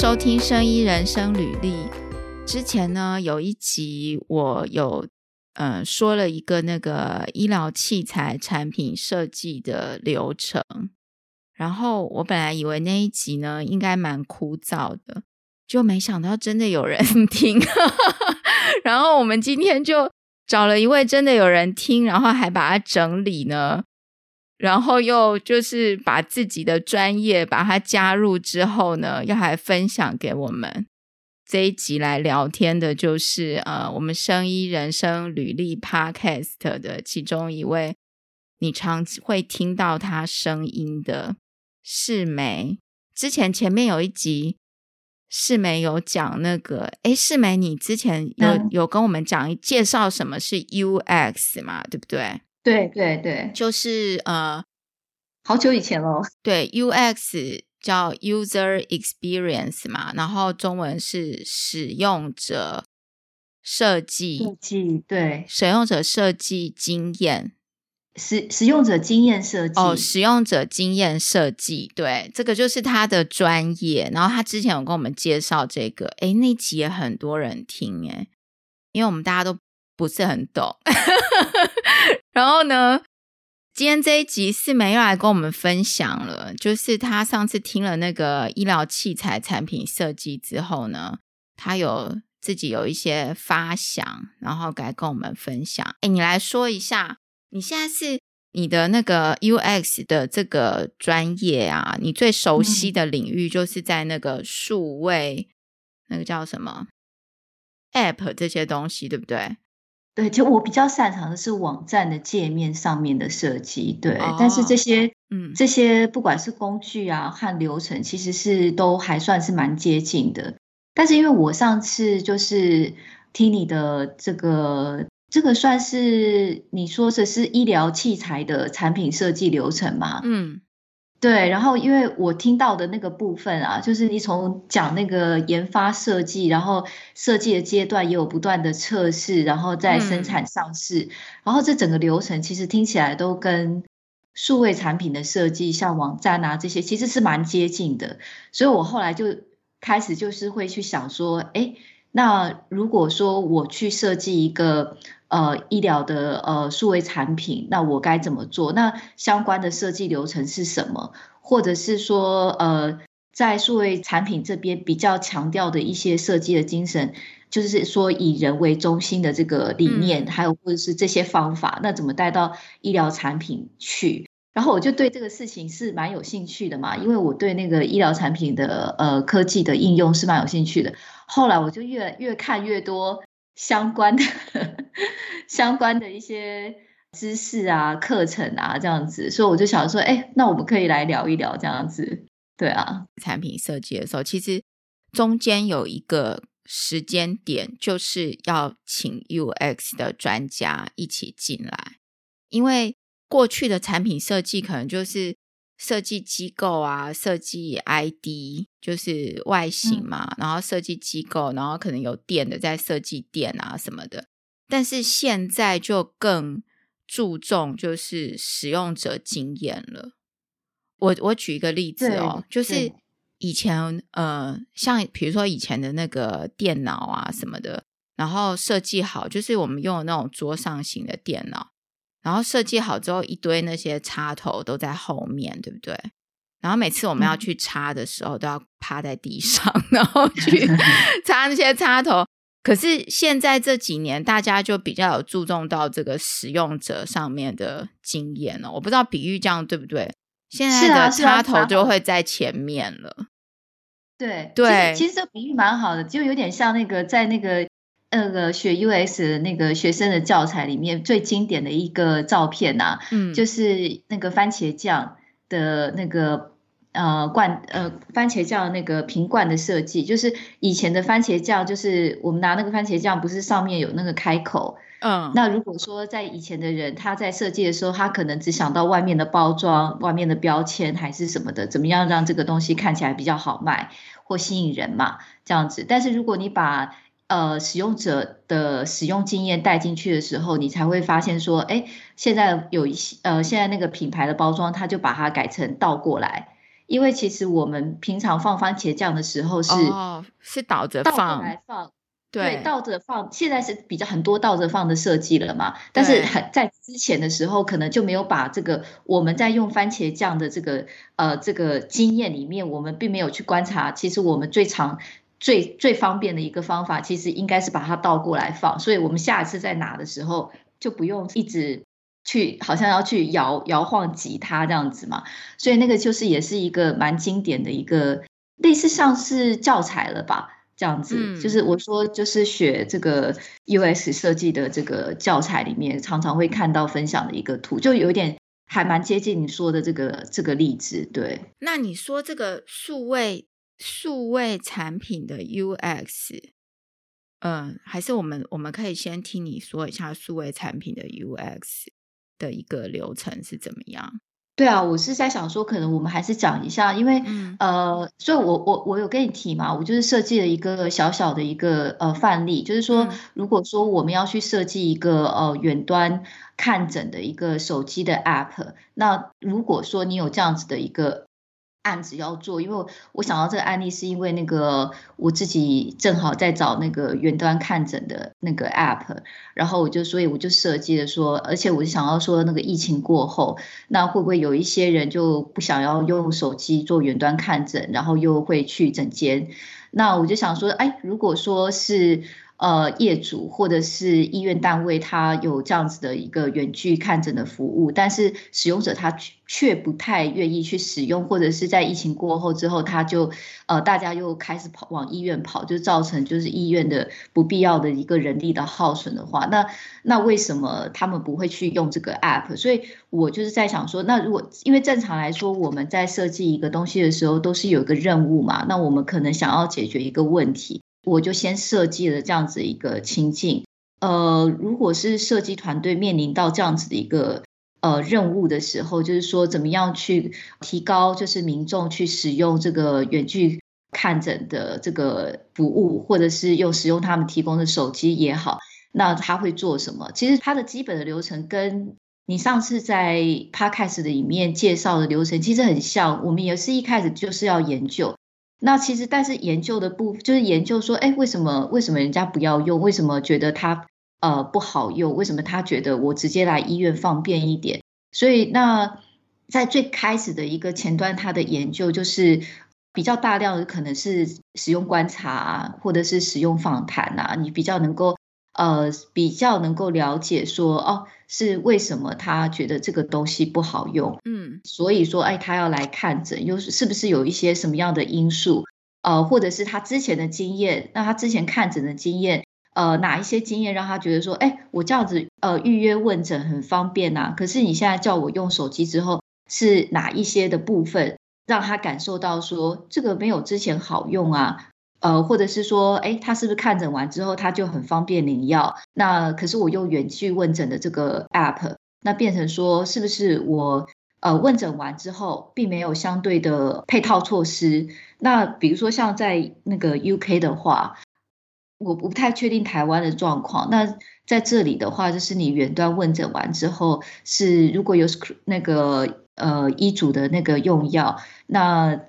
收听生医人生履历。之前呢，有一集我有嗯、呃、说了一个那个医疗器材产品设计的流程，然后我本来以为那一集呢应该蛮枯燥的，就没想到真的有人听。然后我们今天就找了一位真的有人听，然后还把它整理呢。然后又就是把自己的专业把它加入之后呢，要来分享给我们这一集来聊天的，就是呃，我们生医人生履历 Podcast 的其中一位，你常会听到他声音的世梅。之前前面有一集，世梅有讲那个，诶，世梅，你之前有、嗯、有跟我们讲介绍什么是 UX 嘛，对不对？对对对，就是呃，好久以前喽。对，UX 叫 User Experience 嘛，然后中文是使用者设计，设计对，使用者设计经验，使使用者经验设计。哦，使用者经验设计，对，这个就是他的专业。然后他之前有跟我们介绍这个，诶，那集也很多人听，诶，因为我们大家都。不是很懂，然后呢，今天这一集四梅又来跟我们分享了，就是他上次听了那个医疗器材产品设计之后呢，他有自己有一些发想，然后来跟我们分享。哎，你来说一下，你现在是你的那个 UX 的这个专业啊，你最熟悉的领域就是在那个数位，那个叫什么 App 这些东西，对不对？对，就我比较擅长的是网站的界面上面的设计，对。哦、但是这些，嗯，这些不管是工具啊和流程，其实是都还算是蛮接近的。但是因为我上次就是听你的这个，这个算是你说的是医疗器材的产品设计流程嘛？嗯。对，然后因为我听到的那个部分啊，就是你从讲那个研发设计，然后设计的阶段也有不断的测试，然后再生产上市，嗯、然后这整个流程其实听起来都跟数位产品的设计，像网站啊这些，其实是蛮接近的。所以我后来就开始就是会去想说，哎，那如果说我去设计一个。呃，医疗的呃数位产品，那我该怎么做？那相关的设计流程是什么？或者是说，呃，在数位产品这边比较强调的一些设计的精神，就是说以人为中心的这个理念，嗯、还有或者是这些方法，那怎么带到医疗产品去？然后我就对这个事情是蛮有兴趣的嘛，因为我对那个医疗产品的呃科技的应用是蛮有兴趣的。后来我就越越看越多。相关的 相关的一些知识啊、课程啊，这样子，所以我就想说，哎，那我们可以来聊一聊这样子，对啊。产品设计的时候，其实中间有一个时间点，就是要请 UX 的专家一起进来，因为过去的产品设计可能就是。设计机构啊，设计 ID 就是外形嘛，嗯、然后设计机构，然后可能有店的在设计店啊什么的。但是现在就更注重就是使用者经验了。我我举一个例子哦，就是以前呃，像比如说以前的那个电脑啊什么的，然后设计好，就是我们用的那种桌上型的电脑。然后设计好之后，一堆那些插头都在后面，对不对？然后每次我们要去插的时候，都要趴在地上，然后去 插那些插头。可是现在这几年，大家就比较有注重到这个使用者上面的经验了。我不知道比喻这样对不对？现在的插头就会在前面了。对对，其实这比喻蛮好的，就有点像那个在那个。那个学 US 那个学生的教材里面最经典的一个照片呐、啊，嗯，就是那个番茄酱的那个呃罐呃番茄酱那个瓶罐的设计，就是以前的番茄酱，就是我们拿那个番茄酱，不是上面有那个开口，嗯，那如果说在以前的人他在设计的时候，他可能只想到外面的包装、外面的标签还是什么的，怎么样让这个东西看起来比较好卖或吸引人嘛，这样子。但是如果你把呃，使用者的使用经验带进去的时候，你才会发现说，哎，现在有一些呃，现在那个品牌的包装，它就把它改成倒过来，因为其实我们平常放番茄酱的时候是哦，是倒着放来放。对，倒着放，现在是比较很多倒着放的设计了嘛。但是很在之前的时候，可能就没有把这个我们在用番茄酱的这个呃这个经验里面，我们并没有去观察。其实我们最常、最最方便的一个方法，其实应该是把它倒过来放。所以我们下一次再拿的时候，就不用一直去好像要去摇摇晃吉他这样子嘛。所以那个就是也是一个蛮经典的一个类似像是教材了吧。这样子，嗯，就是我说，就是学这个 US 设计的这个教材里面，常常会看到分享的一个图，就有点还蛮接近你说的这个这个例子。对，那你说这个数位数位产品的 UX，嗯，呃，还是我们我们可以先听你说一下数位产品的 UX 的一个流程是怎么样？对啊，我是在想说，可能我们还是讲一下，因为、嗯、呃，所以我我我有跟你提嘛，我就是设计了一个小小的一个呃范例，就是说，如果说我们要去设计一个呃远端看诊的一个手机的 App，那如果说你有这样子的一个。案子要做，因为我想到这个案例，是因为那个我自己正好在找那个远端看诊的那个 app，然后我就所以我就设计了说，而且我就想要说，那个疫情过后，那会不会有一些人就不想要用手机做远端看诊，然后又会去诊间？那我就想说，哎，如果说是。呃，业主或者是医院单位，他有这样子的一个远距看诊的服务，但是使用者他却不太愿意去使用，或者是在疫情过后之后，他就呃，大家又开始跑往医院跑，就造成就是医院的不必要的一个人力的耗损的话，那那为什么他们不会去用这个 app？所以我就是在想说，那如果因为正常来说，我们在设计一个东西的时候，都是有一个任务嘛，那我们可能想要解决一个问题。我就先设计了这样子一个情境，呃，如果是设计团队面临到这样子的一个呃任务的时候，就是说怎么样去提高，就是民众去使用这个远距看诊的这个服务，或者是用使用他们提供的手机也好，那他会做什么？其实它的基本的流程跟你上次在 Podcast 的里面介绍的流程其实很像，我们也是一开始就是要研究。那其实，但是研究的部就是研究说，哎，为什么为什么人家不要用？为什么觉得它呃不好用？为什么他觉得我直接来医院方便一点？所以，那在最开始的一个前端，他的研究就是比较大量的，可能是使用观察啊，或者是使用访谈呐，你比较能够。呃，比较能够了解说，哦，是为什么他觉得这个东西不好用，嗯，所以说，哎，他要来看诊，又是是不是有一些什么样的因素，呃，或者是他之前的经验，那他之前看诊的经验，呃，哪一些经验让他觉得说，哎，我这样子，呃，预约问诊很方便呐，可是你现在叫我用手机之后，是哪一些的部分让他感受到说，这个没有之前好用啊？呃，或者是说，哎，他是不是看诊完之后，他就很方便领药？那可是我用远距问诊的这个 app，那变成说，是不是我呃问诊完之后，并没有相对的配套措施？那比如说像在那个 UK 的话，我不太确定台湾的状况。那在这里的话，就是你远端问诊完之后，是如果有那个呃医嘱的那个用药，那。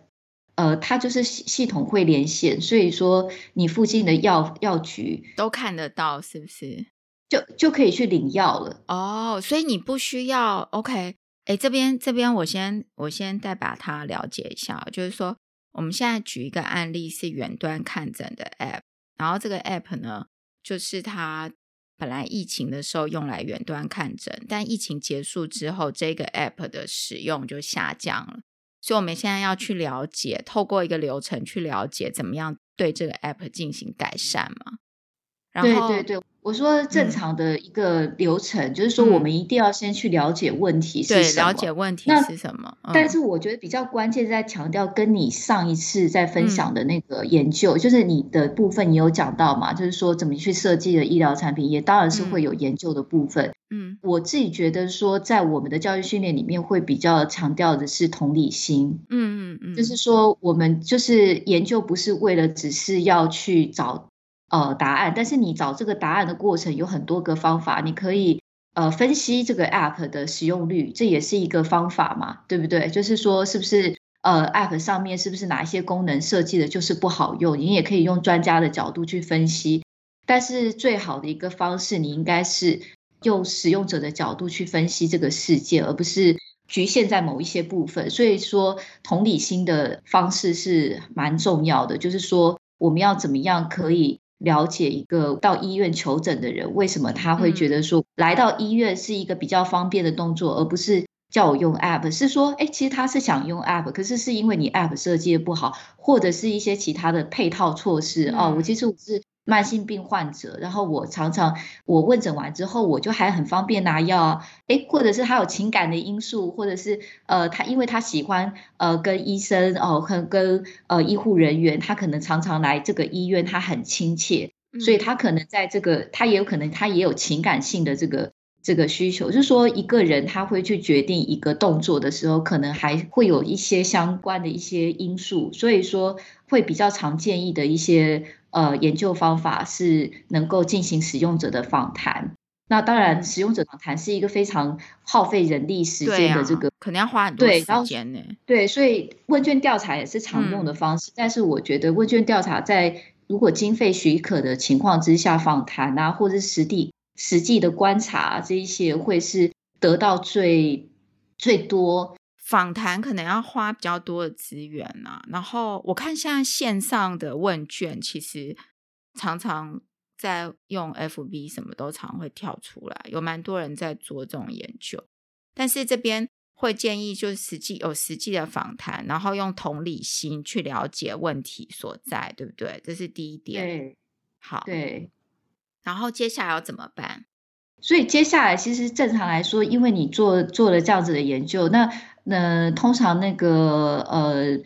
呃，它就是系系统会连线，所以说你附近的药药局都看得到，是不是？就就可以去领药了。哦，所以你不需要 OK。哎，这边这边我先我先再把它了解一下，就是说我们现在举一个案例是远端看诊的 App，然后这个 App 呢，就是它本来疫情的时候用来远端看诊，但疫情结束之后，这个 App 的使用就下降了。所以我们现在要去了解，透过一个流程去了解，怎么样对这个 app 进行改善嘛？然后，对对对。我说正常的一个流程，嗯、就是说我们一定要先去了解问题是什么。了解问题是什么？嗯、但是我觉得比较关键在强调，跟你上一次在分享的那个研究，嗯、就是你的部分，你有讲到嘛？就是说怎么去设计的医疗产品，也当然是会有研究的部分。嗯，我自己觉得说，在我们的教育训练里面，会比较强调的是同理心。嗯嗯嗯，就是说我们就是研究，不是为了只是要去找。呃，答案，但是你找这个答案的过程有很多个方法，你可以呃分析这个 app 的使用率，这也是一个方法嘛，对不对？就是说，是不是呃，App 上面是不是哪一些功能设计的就是不好用？你也可以用专家的角度去分析。但是最好的一个方式，你应该是用使用者的角度去分析这个世界，而不是局限在某一些部分。所以说，同理心的方式是蛮重要的。就是说，我们要怎么样可以了解一个到医院求诊的人，为什么他会觉得说来到医院是一个比较方便的动作，而不是。叫我用 App 是说，哎，其实他是想用 App，可是是因为你 App 设计的不好，或者是一些其他的配套措施、嗯、哦。我其实我是慢性病患者，然后我常常我问诊完之后，我就还很方便拿药啊，哎，或者是他有情感的因素，或者是呃，他因为他喜欢呃跟医生哦，跟跟呃医护人员，他可能常常来这个医院，他很亲切，所以他可能在这个他也有可能他也有情感性的这个。这个需求就是说，一个人他会去决定一个动作的时候，可能还会有一些相关的一些因素，所以说会比较常建议的一些呃研究方法是能够进行使用者的访谈。那当然，使用者访谈是一个非常耗费人力时间的这个，肯定要花很多时间呢。对，所以问卷调查也是常用的方式，嗯、但是我觉得问卷调查在如果经费许可的情况之下，访谈啊，或者是实地。实际的观察，这一些会是得到最最多。访谈可能要花比较多的资源啊。然后我看现在线上的问卷，其实常常在用 FB，什么都常会跳出来，有蛮多人在做这种研究。但是这边会建议，就是实际有实际的访谈，然后用同理心去了解问题所在，对不对？这是第一点。对，好，对。然后接下来要怎么办？所以接下来其实正常来说，因为你做做了这样子的研究，那那通常那个呃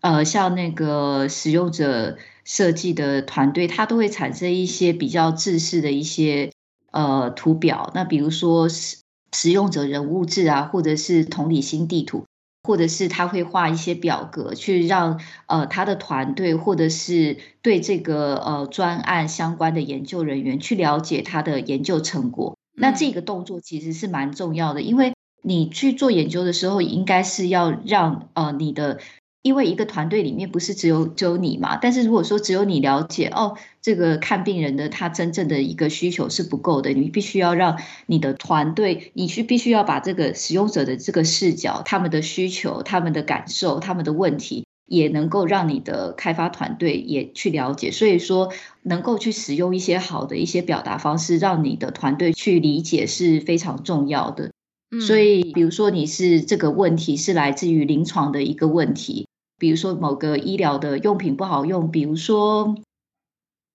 呃，像那个使用者设计的团队，它都会产生一些比较制式的一些呃图表。那比如说使使用者人物志啊，或者是同理心地图。或者是他会画一些表格，去让呃他的团队，或者是对这个呃专案相关的研究人员去了解他的研究成果。那这个动作其实是蛮重要的，因为你去做研究的时候，应该是要让呃你的。因为一个团队里面不是只有只有你嘛，但是如果说只有你了解哦，这个看病人的他真正的一个需求是不够的，你必须要让你的团队，你去必须要把这个使用者的这个视角、他们的需求、他们的感受、他们的问题，也能够让你的开发团队也去了解。所以说，能够去使用一些好的一些表达方式，让你的团队去理解是非常重要的。所以，比如说你是这个问题是来自于临床的一个问题。比如说某个医疗的用品不好用，比如说，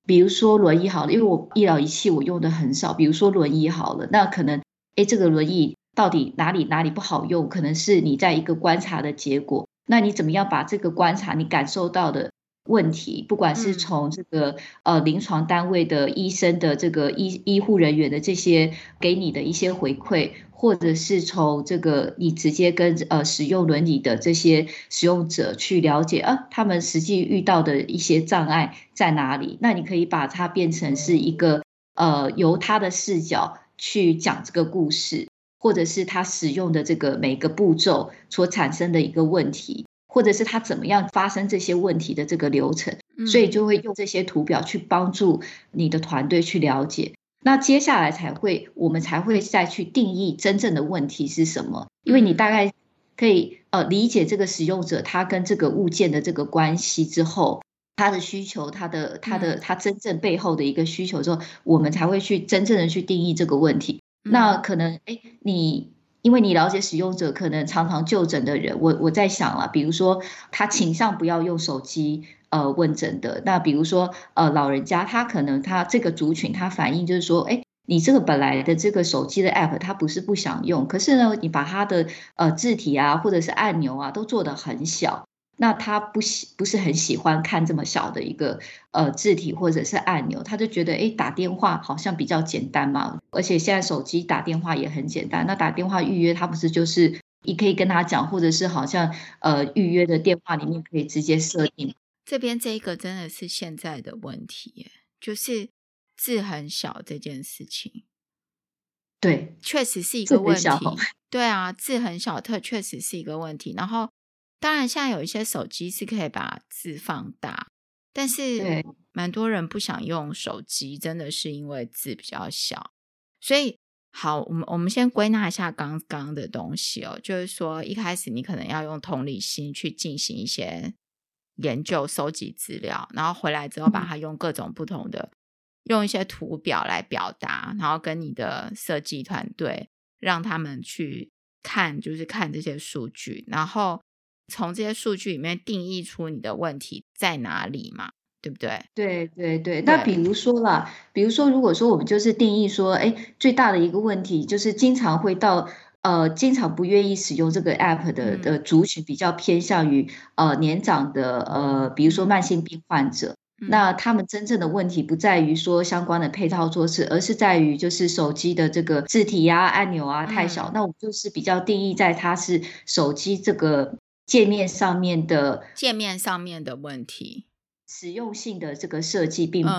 比如说轮椅好了，因为我医疗仪器我用的很少。比如说轮椅好了，那可能，哎，这个轮椅到底哪里哪里不好用？可能是你在一个观察的结果。那你怎么样把这个观察你感受到的问题，不管是从这个呃临床单位的医生的这个医医护人员的这些给你的一些回馈。或者是从这个你直接跟呃使用伦理的这些使用者去了解啊，他们实际遇到的一些障碍在哪里？那你可以把它变成是一个呃由他的视角去讲这个故事，或者是他使用的这个每个步骤所产生的一个问题，或者是他怎么样发生这些问题的这个流程，所以就会用这些图表去帮助你的团队去了解。那接下来才会，我们才会再去定义真正的问题是什么。因为你大概可以呃理解这个使用者他跟这个物件的这个关系之后，他的需求，他的他的他真正背后的一个需求之后，我们才会去真正的去定义这个问题。那可能哎，你因为你了解使用者，可能常常就诊的人，我我在想了，比如说他倾向不要用手机。呃，问诊的那比如说，呃，老人家他可能他这个族群他反映就是说，哎，你这个本来的这个手机的 app，他不是不想用，可是呢，你把他的呃字体啊或者是按钮啊都做得很小，那他不喜不是很喜欢看这么小的一个呃字体或者是按钮，他就觉得哎打电话好像比较简单嘛，而且现在手机打电话也很简单，那打电话预约他不是就是你可以跟他讲，或者是好像呃预约的电话里面可以直接设定。这边这一个真的是现在的问题，就是字很小这件事情。对，确实是一个问题。对啊，字很小，特确实是一个问题。然后当然，现在有一些手机是可以把字放大，但是蛮多人不想用手机，真的是因为字比较小。所以，好，我们我们先归纳一下刚刚的东西哦，就是说一开始你可能要用同理心去进行一些研究、收集资料，然后回来之后把它用各种不同的、嗯、用一些图表来表达，然后跟你的设计团队让他们去看，就是看这些数据，然后。从这些数据里面定义出你的问题在哪里嘛，对不对？对对对。那比如说啦，比如说，如果说我们就是定义说，哎，最大的一个问题就是经常会到呃，经常不愿意使用这个 app 的的族群比较偏向于呃年长的呃，比如说慢性病患者。嗯。那他们真正的问题不在于说相关的配套措施，而是在于就是手机的这个字体啊、按钮啊太小。嗯。那我们就是比较定义在它是手机这个。界面上面的界面上面的问题，实用性的这个设计并不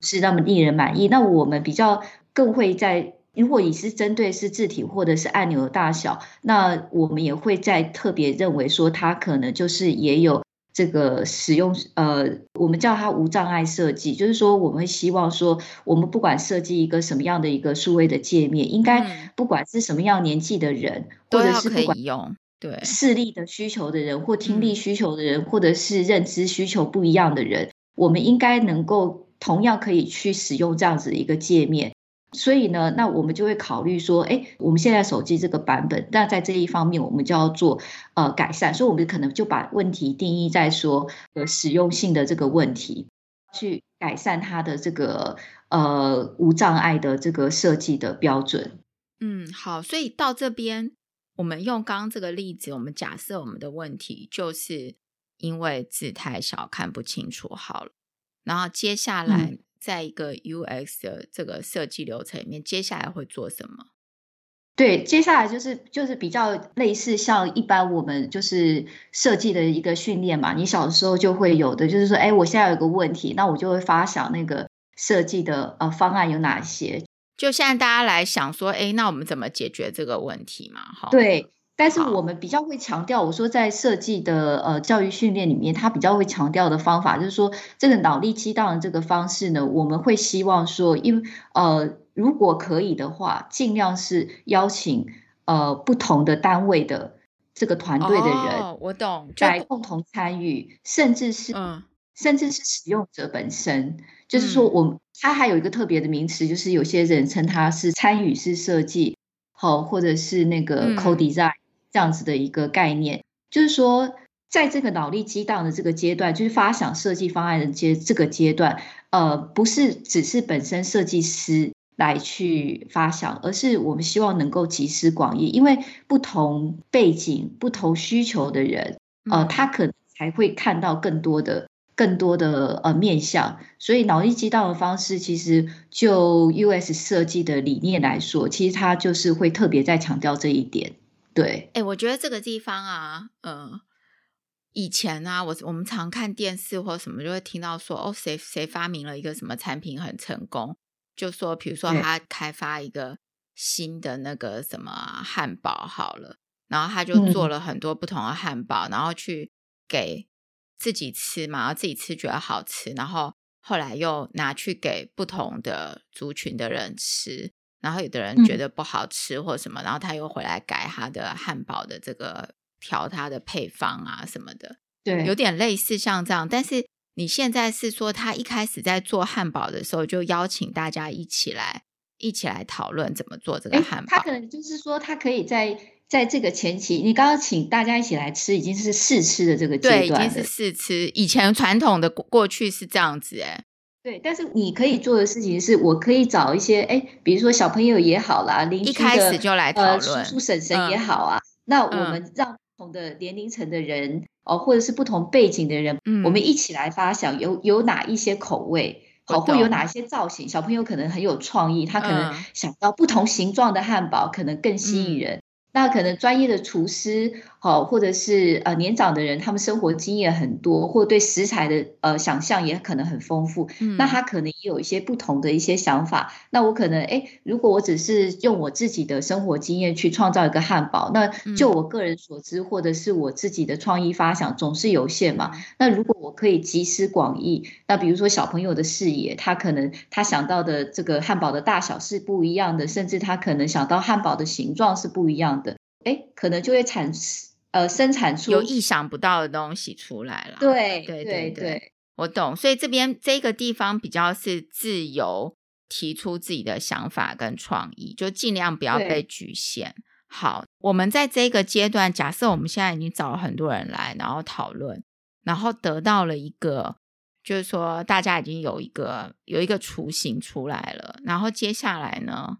是那么令人满意。嗯、那我们比较更会在，如果你是针对是字体或者是按钮的大小，那我们也会在特别认为说它可能就是也有这个使用，呃，我们叫它无障碍设计，就是说我们会希望说，我们不管设计一个什么样的一个数位的界面，应该不管是什么样年纪的人，嗯、或者是不管用。对视力的需求的人，或听力需求的人，嗯、或者是认知需求不一样的人，我们应该能够同样可以去使用这样子的一个界面。所以呢，那我们就会考虑说，哎，我们现在手机这个版本，那在这一方面我们就要做呃改善。所以，我们可能就把问题定义在说呃使用性的这个问题，去改善它的这个呃无障碍的这个设计的标准。嗯，好，所以到这边。我们用刚刚这个例子，我们假设我们的问题就是因为字太小看不清楚好了。然后接下来在一个 UX 的这个设计流程里面，嗯、接下来会做什么？对，接下来就是就是比较类似像一般我们就是设计的一个训练嘛。你小时候就会有的，就是说，哎，我现在有个问题，那我就会发想那个设计的呃方案有哪些。就现在大家来想说，哎，那我们怎么解决这个问题嘛？哈，对，但是我们比较会强调，我说在设计的呃教育训练里面，他比较会强调的方法，就是说这个脑力激荡的这个方式呢，我们会希望说，因为呃如果可以的话，尽量是邀请呃不同的单位的这个团队的人，哦，我懂，来共同参与，甚至是嗯。甚至是使用者本身，就是说，我们它还有一个特别的名词，就是有些人称它是参与式设计，好，或者是那个 co-design 这样子的一个概念。就是说，在这个脑力激荡的这个阶段，就是发想设计方案的阶这个阶段，呃，不是只是本身设计师来去发想，而是我们希望能够集思广益，因为不同背景、不同需求的人，呃，他可能才会看到更多的。更多的呃面向，所以脑力激荡的方式，其实就 US 设计的理念来说，其实它就是会特别在强调这一点。对，哎、欸，我觉得这个地方啊，嗯、呃，以前啊，我我们常看电视或什么，就会听到说，哦，谁谁发明了一个什么产品很成功，就说，比如说他开发一个新的那个什么汉堡好了，然后他就做了很多不同的汉堡，嗯、然后去给。自己吃嘛，然后自己吃觉得好吃，然后后来又拿去给不同的族群的人吃，然后有的人觉得不好吃或什么，嗯、然后他又回来改他的汉堡的这个调他的配方啊什么的，对，有点类似像这样。但是你现在是说他一开始在做汉堡的时候就邀请大家一起来一起来讨论怎么做这个汉堡，他可能就是说他可以在。在这个前期，你刚刚请大家一起来吃，已经是试吃的这个阶段了。对，已经是试吃。以前传统的过去是这样子，哎，对。但是你可以做的事情是，我可以找一些，哎，比如说小朋友也好啦，邻居的一开始就来讨论，呃，叔叔婶婶也好啊。嗯、那我们让不同的年龄层的人，哦、嗯，或者是不同背景的人，嗯，我们一起来发想有有哪一些口味，好，会有哪一些造型。小朋友可能很有创意，他可能想到不同形状的汉堡，可能更吸引人。嗯那可能专业的厨师，好，或者是呃年长的人，他们生活经验很多，或对食材的呃想象也可能很丰富。嗯，那他可能也有一些不同的一些想法。那我可能哎，如果我只是用我自己的生活经验去创造一个汉堡，那就我个人所知，或者是我自己的创意发想总是有限嘛。那如果我可以集思广益，那比如说小朋友的视野，他可能他想到的这个汉堡的大小是不一样的，甚至他可能想到汉堡的形状是不一样的。哎，可能就会产呃生产出有意想不到的东西出来了。对对对对，我懂。所以这边这个地方比较是自由提出自己的想法跟创意，就尽量不要被局限。好，我们在这个阶段，假设我们现在已经找了很多人来，然后讨论，然后得到了一个，就是说大家已经有一个有一个雏形出来了，然后接下来呢？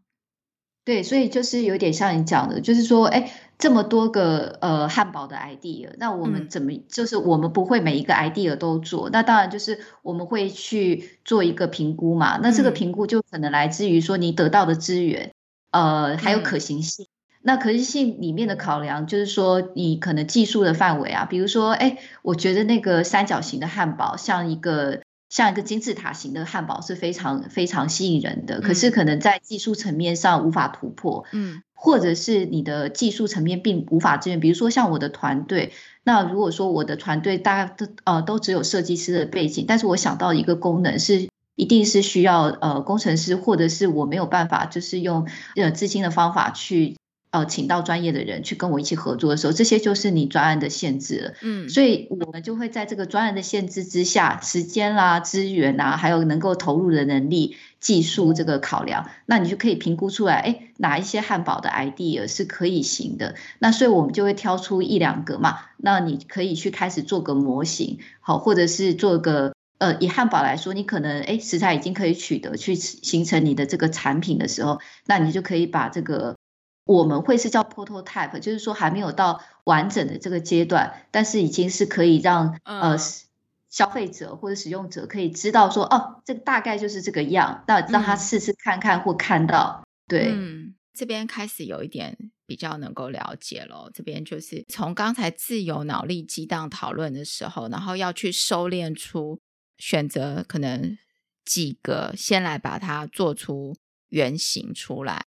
对，所以就是有点像你讲的，就是说，哎，这么多个呃汉堡的 idea，那我们怎么、嗯、就是我们不会每一个 idea 都做？那当然就是我们会去做一个评估嘛。那这个评估就可能来自于说你得到的资源，嗯、呃，还有可行性。嗯、那可行性里面的考量就是说，你可能技术的范围啊，比如说，哎，我觉得那个三角形的汉堡像一个。像一个金字塔型的汉堡是非常非常吸引人的，嗯、可是可能在技术层面上无法突破，嗯，或者是你的技术层面并无法支援。比如说像我的团队，那如果说我的团队大家都呃都只有设计师的背景，但是我想到一个功能是一定是需要呃工程师，或者是我没有办法就是用呃资金的方法去。呃，请到专业的人去跟我一起合作的时候，这些就是你专案的限制了。嗯，所以我们就会在这个专案的限制之下，时间啦、资源啊，还有能够投入的能力、技术这个考量，那你就可以评估出来，哎，哪一些汉堡的 idea 是可以行的。那所以我们就会挑出一两个嘛，那你可以去开始做个模型，好，或者是做个呃，以汉堡来说，你可能哎食材已经可以取得，去形成你的这个产品的时候，那你就可以把这个。我们会是叫 prototype，就是说还没有到完整的这个阶段，但是已经是可以让呃消费者或者使用者可以知道说，哦，这个大概就是这个样，那让他试试看看或看到。嗯、对，嗯，这边开始有一点比较能够了解了。这边就是从刚才自由脑力激荡讨论的时候，然后要去收敛出选择可能几个，先来把它做出原型出来。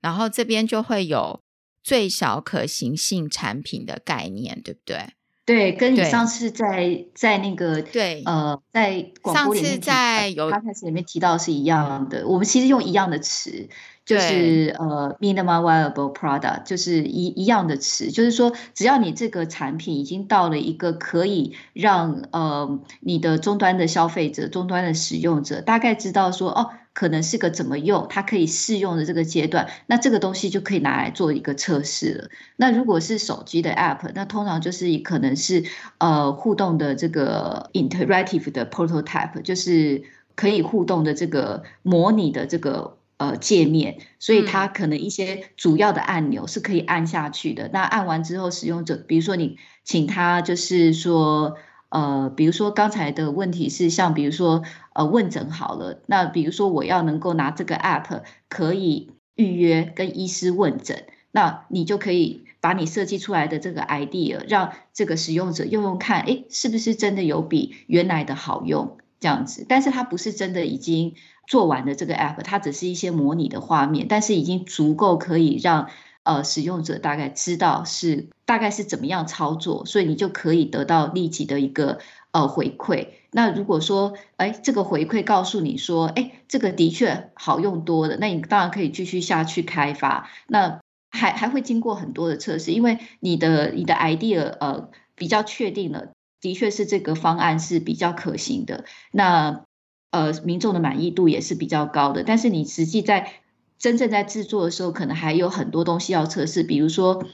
然后这边就会有最小可行性产品的概念，对不对？对，跟你上次在在那个对呃在广播里面上次在有刚开始里面提到是一样的，我们其实用一样的词，就是呃 minimum viable product，就是一一样的词，就是说只要你这个产品已经到了一个可以让呃你的终端的消费者、终端的使用者大概知道说哦。可能是个怎么用，它可以试用的这个阶段，那这个东西就可以拿来做一个测试了。那如果是手机的 App，那通常就是可能是呃互动的这个 interactive 的 prototype，就是可以互动的这个模拟的这个呃界面，所以它可能一些主要的按钮是可以按下去的。那按完之后，使用者比如说你请他就是说。呃，比如说刚才的问题是像，比如说呃问诊好了，那比如说我要能够拿这个 app 可以预约跟医师问诊，那你就可以把你设计出来的这个 idea 让这个使用者用用看，诶，是不是真的有比原来的好用这样子？但是它不是真的已经做完的这个 app，它只是一些模拟的画面，但是已经足够可以让。呃，使用者大概知道是大概是怎么样操作，所以你就可以得到立即的一个呃回馈。那如果说，哎，这个回馈告诉你说，哎，这个的确好用多了，那你当然可以继续下去开发。那还还会经过很多的测试，因为你的你的 idea 呃比较确定了，的确是这个方案是比较可行的。那呃民众的满意度也是比较高的，但是你实际在真正在制作的时候，可能还有很多东西要测试，比如说，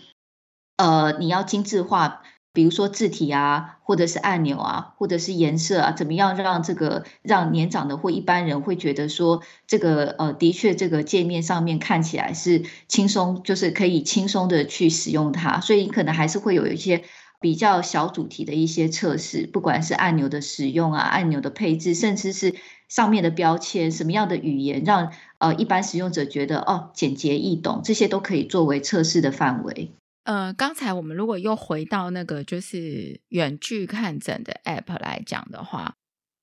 呃，你要精致化，比如说字体啊，或者是按钮啊，或者是颜色啊，怎么样让这个让年长的或一般人会觉得说，这个呃，的确这个界面上面看起来是轻松，就是可以轻松的去使用它，所以你可能还是会有一些比较小主题的一些测试，不管是按钮的使用啊、按钮的配置，甚至是上面的标签，什么样的语言让呃一般使用者觉得哦简洁易懂，这些都可以作为测试的范围。呃，刚才我们如果又回到那个就是远距看诊的 App 来讲的话，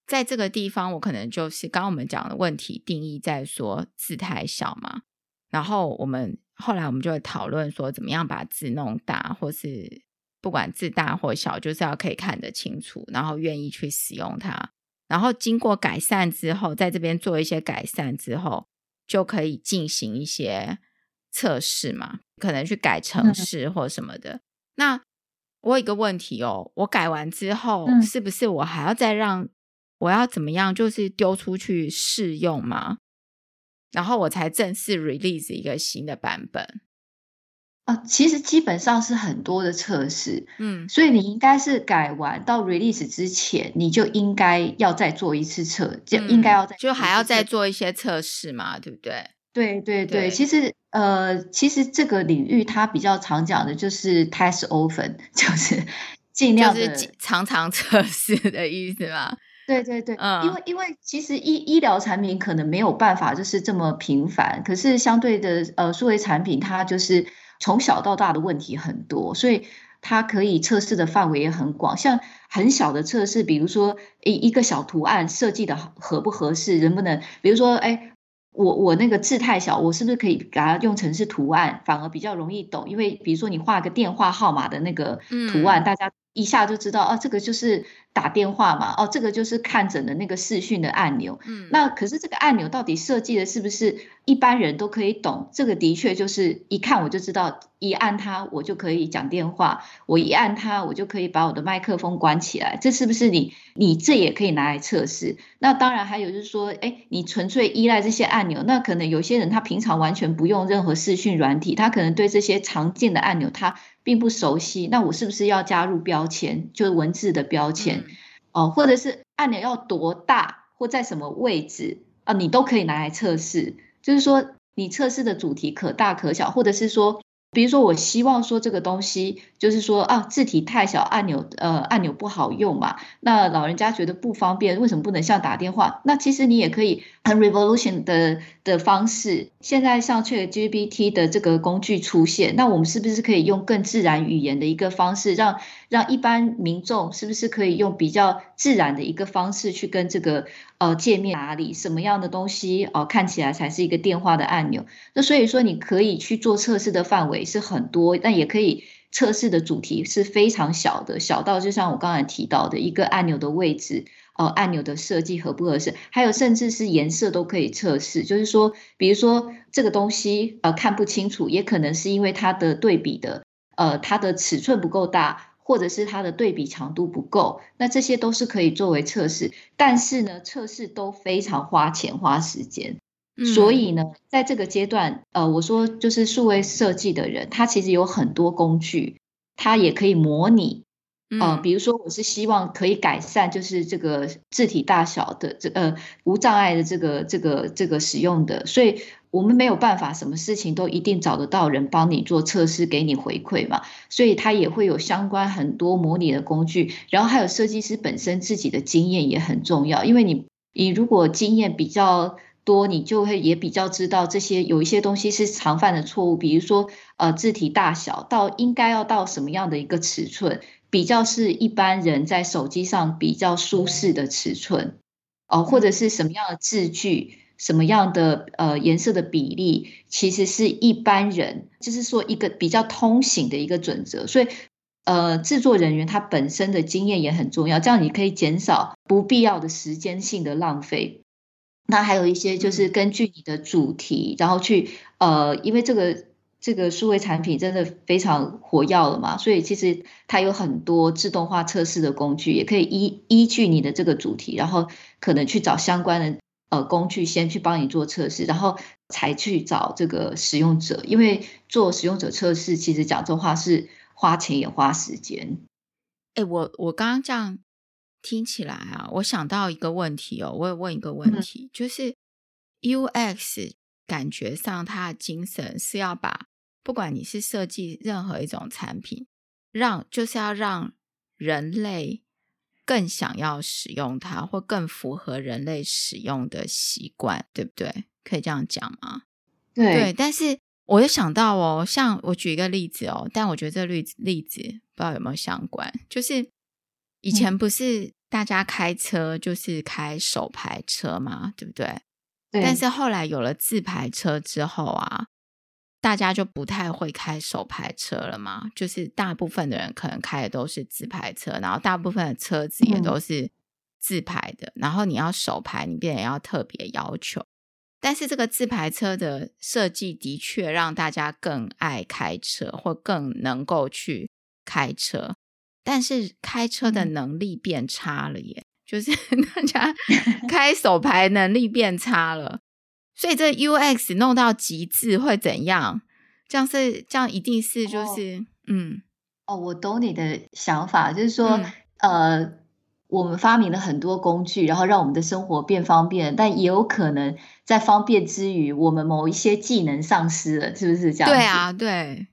在这个地方我可能就是刚刚我们讲的问题定义在说字太小嘛，然后我们后来我们就会讨论说怎么样把字弄大，或是不管字大或小，就是要可以看得清楚，然后愿意去使用它，然后经过改善之后，在这边做一些改善之后，就可以进行一些。测试嘛，可能去改程式或什么的。嗯、那我有一个问题哦，我改完之后，嗯、是不是我还要再让我要怎么样，就是丢出去试用吗？然后我才正式 release 一个新的版本。其实基本上是很多的测试，嗯，所以你应该是改完到 release 之前，你就应该要再做一次测，就应该要再、嗯、就还要再做一些测试嘛，对不对？对对对，对其实呃，其实这个领域它比较常讲的就是 test often，就是尽量是常常测试的意思嘛。对对对，嗯，因为因为其实医医疗产品可能没有办法就是这么频繁，可是相对的呃，数位产品它就是从小到大的问题很多，所以它可以测试的范围也很广。像很小的测试，比如说一一个小图案设计的合不合适，能不能，比如说哎。我我那个字太小，我是不是可以给它用成是图案，反而比较容易懂？因为比如说你画个电话号码的那个图案，嗯、大家一下就知道哦，这个就是打电话嘛，哦，这个就是看诊的那个视讯的按钮。嗯，那可是这个按钮到底设计的是不是一般人都可以懂？这个的确就是一看我就知道。一按它，我就可以讲电话；我一按它，我就可以把我的麦克风关起来。这是不是你？你这也可以拿来测试。那当然还有就是说，哎，你纯粹依赖这些按钮，那可能有些人他平常完全不用任何视讯软体，他可能对这些常见的按钮他并不熟悉。那我是不是要加入标签，就是文字的标签？嗯、哦，或者是按钮要多大，或在什么位置啊？你都可以拿来测试。就是说，你测试的主题可大可小，或者是说。比如说，我希望说这个东西，就是说啊，字体太小，按钮呃按钮不好用嘛。那老人家觉得不方便，为什么不能像打电话？那其实你也可以很 revolution 的的方式。现在像 ChatGPT 的这个工具出现，那我们是不是可以用更自然语言的一个方式，让让一般民众是不是可以用比较自然的一个方式去跟这个呃界面哪里什么样的东西哦、看起来才是一个电话的按钮？那所以说你可以去做测试的范围是很多，但也可以测试的主题是非常小的，小到就像我刚才提到的一个按钮的位置，呃按钮的设计合不合适，还有甚至是颜色都可以测试。就是说，比如说这个东西呃看不清楚，也可能是因为它的对比的呃它的尺寸不够大。或者是它的对比强度不够，那这些都是可以作为测试，但是呢，测试都非常花钱花时间，嗯、所以呢，在这个阶段，呃，我说就是数位设计的人，他其实有很多工具，他也可以模拟，呃，比如说我是希望可以改善，就是这个字体大小的这呃无障碍的这个这个这个使用的，所以。我们没有办法，什么事情都一定找得到人帮你做测试，给你回馈嘛。所以它也会有相关很多模拟的工具，然后还有设计师本身自己的经验也很重要。因为你你如果经验比较多，你就会也比较知道这些有一些东西是常犯的错误，比如说呃字体大小到应该要到什么样的一个尺寸，比较是一般人在手机上比较舒适的尺寸哦、或者是什么样的字距。什么样的呃颜色的比例，其实是一般人就是说一个比较通行的一个准则，所以呃制作人员他本身的经验也很重要，这样你可以减少不必要的时间性的浪费。那还有一些就是根据你的主题，然后去呃，因为这个这个数位产品真的非常火药了嘛，所以其实它有很多自动化测试的工具，也可以依依据你的这个主题，然后可能去找相关的。呃，工具先去帮你做测试，然后才去找这个使用者，因为做使用者测试，其实讲这话是花钱也花时间。哎，我我刚刚这样听起来啊，我想到一个问题哦，我也问一个问题，嗯、就是 UX 感觉上它的精神是要把，不管你是设计任何一种产品，让就是要让人类更想要使用它，或更符合人类使用的习惯，对不对？可以这样讲吗？对，对，但是我又想到哦，像我举一个例子哦，但我觉得这例子例子不知道有没有相关，就是以前不是大家开车就是开手排车嘛，对不对？对。但是后来有了自排车之后啊，大家就不太会开手牌车了嘛，就是大部分的人可能开的都是自排车，然后大部分的车子也都是自排的，嗯、然后你要手牌，你便也要特别要求。但是这个自排车的设计的确让大家更爱开车，或更能够去开车。但是开车的能力变差了耶，就是 大家 开手牌能力变差了。所以这 UX 弄到极致会怎样？这样是这样，一定是就是、哦、嗯哦，我懂你的想法，就是说、嗯、呃。我们发明了很多工具，然后让我们的生活变方便，但也有可能在方便之余，我们某一些技能丧失了，是不是这样？对啊，对，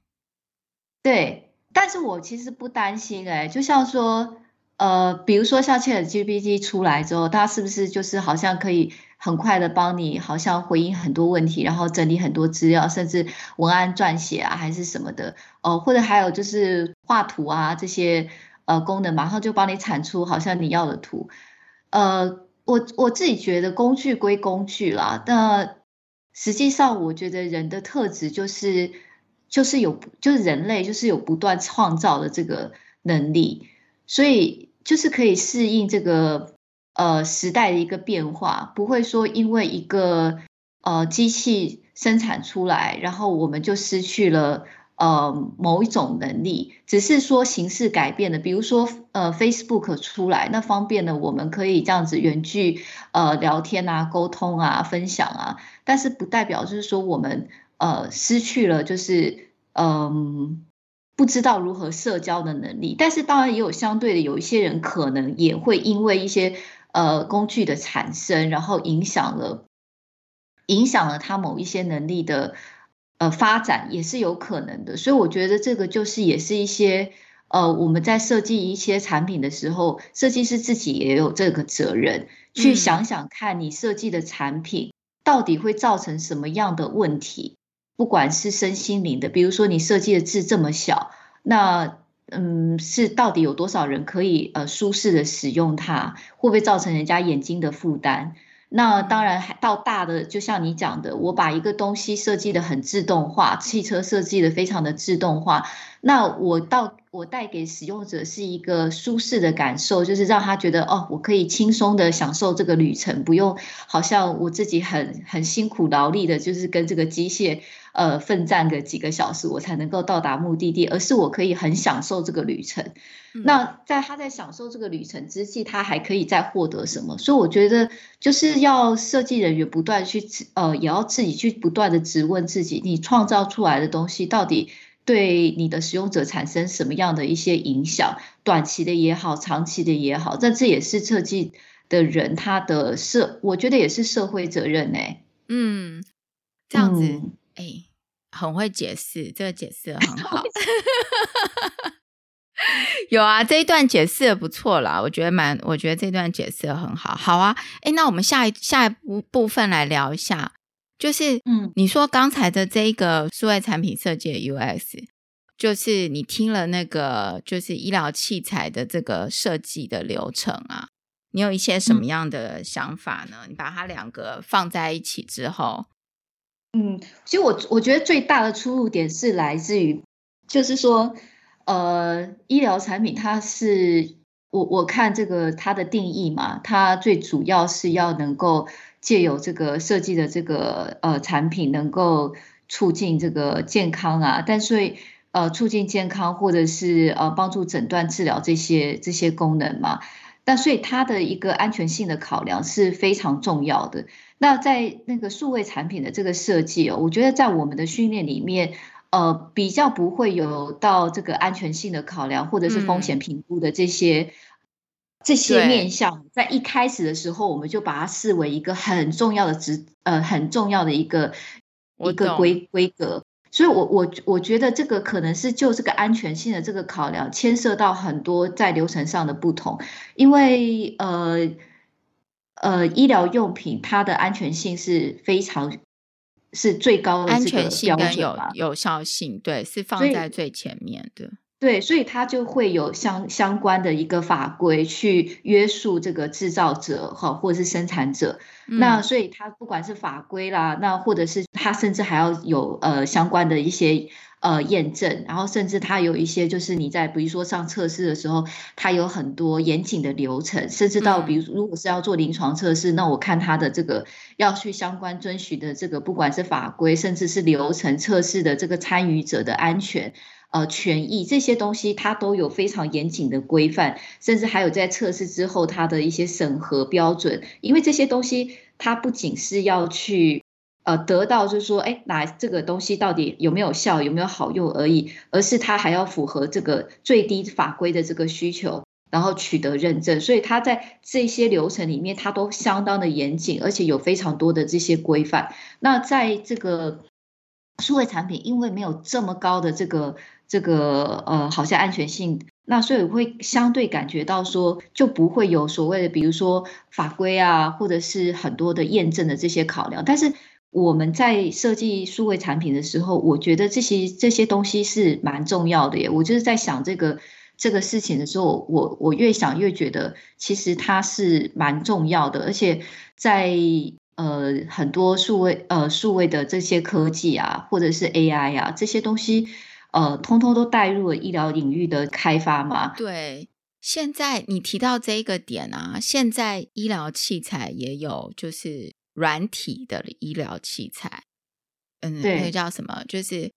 对。但是我其实不担心，哎，就像说，呃，比如说像 ChatGPT 出来之后，它是不是就是好像可以很快的帮你，好像回应很多问题，然后整理很多资料，甚至文案撰写啊，还是什么的，哦、或者还有就是画图啊这些。呃，功能马上就帮你产出好像你要的图，呃，我我自己觉得工具归工具啦，但实际上我觉得人的特质就是就是有就是人类就是有不断创造的这个能力，所以就是可以适应这个呃时代的一个变化，不会说因为一个呃机器生产出来，然后我们就失去了。呃，某一种能力，只是说形式改变了。比如说，呃，Facebook 出来，那方便了我们可以这样子远距呃聊天啊、沟通啊、分享啊。但是不代表就是说我们呃失去了就是嗯、不知道如何社交的能力。但是当然也有相对的，有一些人可能也会因为一些呃工具的产生，然后影响了影响了他某一些能力的。呃，发展也是有可能的，所以我觉得这个就是也是一些呃，我们在设计一些产品的时候，设计师自己也有这个责任，去想想看你设计的产品到底会造成什么样的问题，不管是身心灵的，比如说你设计的字这么小，那嗯，是到底有多少人可以呃舒适的使用它，会不会造成人家眼睛的负担？那当然，还到大的，就像你讲的，我把一个东西设计的很自动化，汽车设计的非常的自动化，那我到我带给使用者是一个舒适的感受，就是让他觉得哦，我可以轻松的享受这个旅程，不用好像我自己很很辛苦劳力的，就是跟这个机械。呃，奋战个几个小时，我才能够到达目的地，而是我可以很享受这个旅程。嗯、那在他在享受这个旅程之际，他还可以再获得什么？所以我觉得，就是要设计人员不断去呃，也要自己去不断的质问自己，你创造出来的东西到底对你的使用者产生什么样的一些影响？短期的也好，长期的也好，但这也是设计的人他的社，我觉得也是社会责任呢、欸。嗯，这样子，哎、嗯。很会解释，这个解释很好。有啊，这一段解释的不错啦，我觉得蛮，我觉得这段解释的很好。好啊，哎，那我们下一下一部部分来聊一下，就是，嗯，你说刚才的这个数位产品设计的 UX，就是你听了那个就是医疗器材的这个设计的流程啊，你有一些什么样的想法呢？嗯，你把它两个放在一起之后。嗯，其实我我觉得最大的出入点是来自于，就是说，呃，医疗产品它是我我看这个它的定义嘛，它最主要是要能够借由这个设计的这个呃产品，能够促进这个健康啊，但所以呃促进健康或者是呃帮助诊断治疗这些这些功能嘛，那所以它的一个安全性的考量是非常重要的。那在那个数位产品的这个设计哦，我觉得在我们的训练里面，呃，比较不会有到这个安全性的考量或者是风险评估的这些、嗯、这些面向，在一开始的时候，我们就把它视为一个很重要的职呃很重要的一个一个规规格。所以我我我觉得这个可能是就这个安全性的这个考量，牵涉到很多在流程上的不同，因为呃呃医疗用品它的安全性是非常是最高的安全性跟有有效性，对，是放在最前面的。对，所以它就会有相相关的一个法规去约束这个制造者哈，或者是生产者。嗯、那所以它不管是法规啦，那或者是它甚至还要有呃相关的一些呃验证，然后甚至它有一些就是你在比如说上测试的时候，它有很多严谨的流程，甚至到比如如果是要做临床测试，嗯、那我看它的这个要去相关遵循的这个不管是法规，甚至是流程测试的这个参与者的安全。呃，权益这些东西，它都有非常严谨的规范，甚至还有在测试之后它的一些审核标准。因为这些东西，它不仅是要去呃得到，就是说，哎，哪这个东西到底有没有效，有没有好用而已，而是它还要符合这个最低法规的这个需求，然后取得认证。所以它在这些流程里面，它都相当的严谨，而且有非常多的这些规范。那在这个数位产品，因为没有这么高的这个。这个呃，好像安全性，那所以会相对感觉到说，就不会有所谓的，比如说法规啊，或者是很多的验证的这些考量。但是我们在设计数位产品的时候，我觉得这些这些东西是蛮重要的耶。我就是在想这个这个事情的时候，我我越想越觉得，其实它是蛮重要的，而且在呃很多数位呃数位的这些科技啊，或者是 AI 啊这些东西。呃，通通都带入了医疗领域的开发嘛？对，现在你提到这一个点啊，现在医疗器材也有，就是软体的医疗器材，嗯，那个叫什么？就是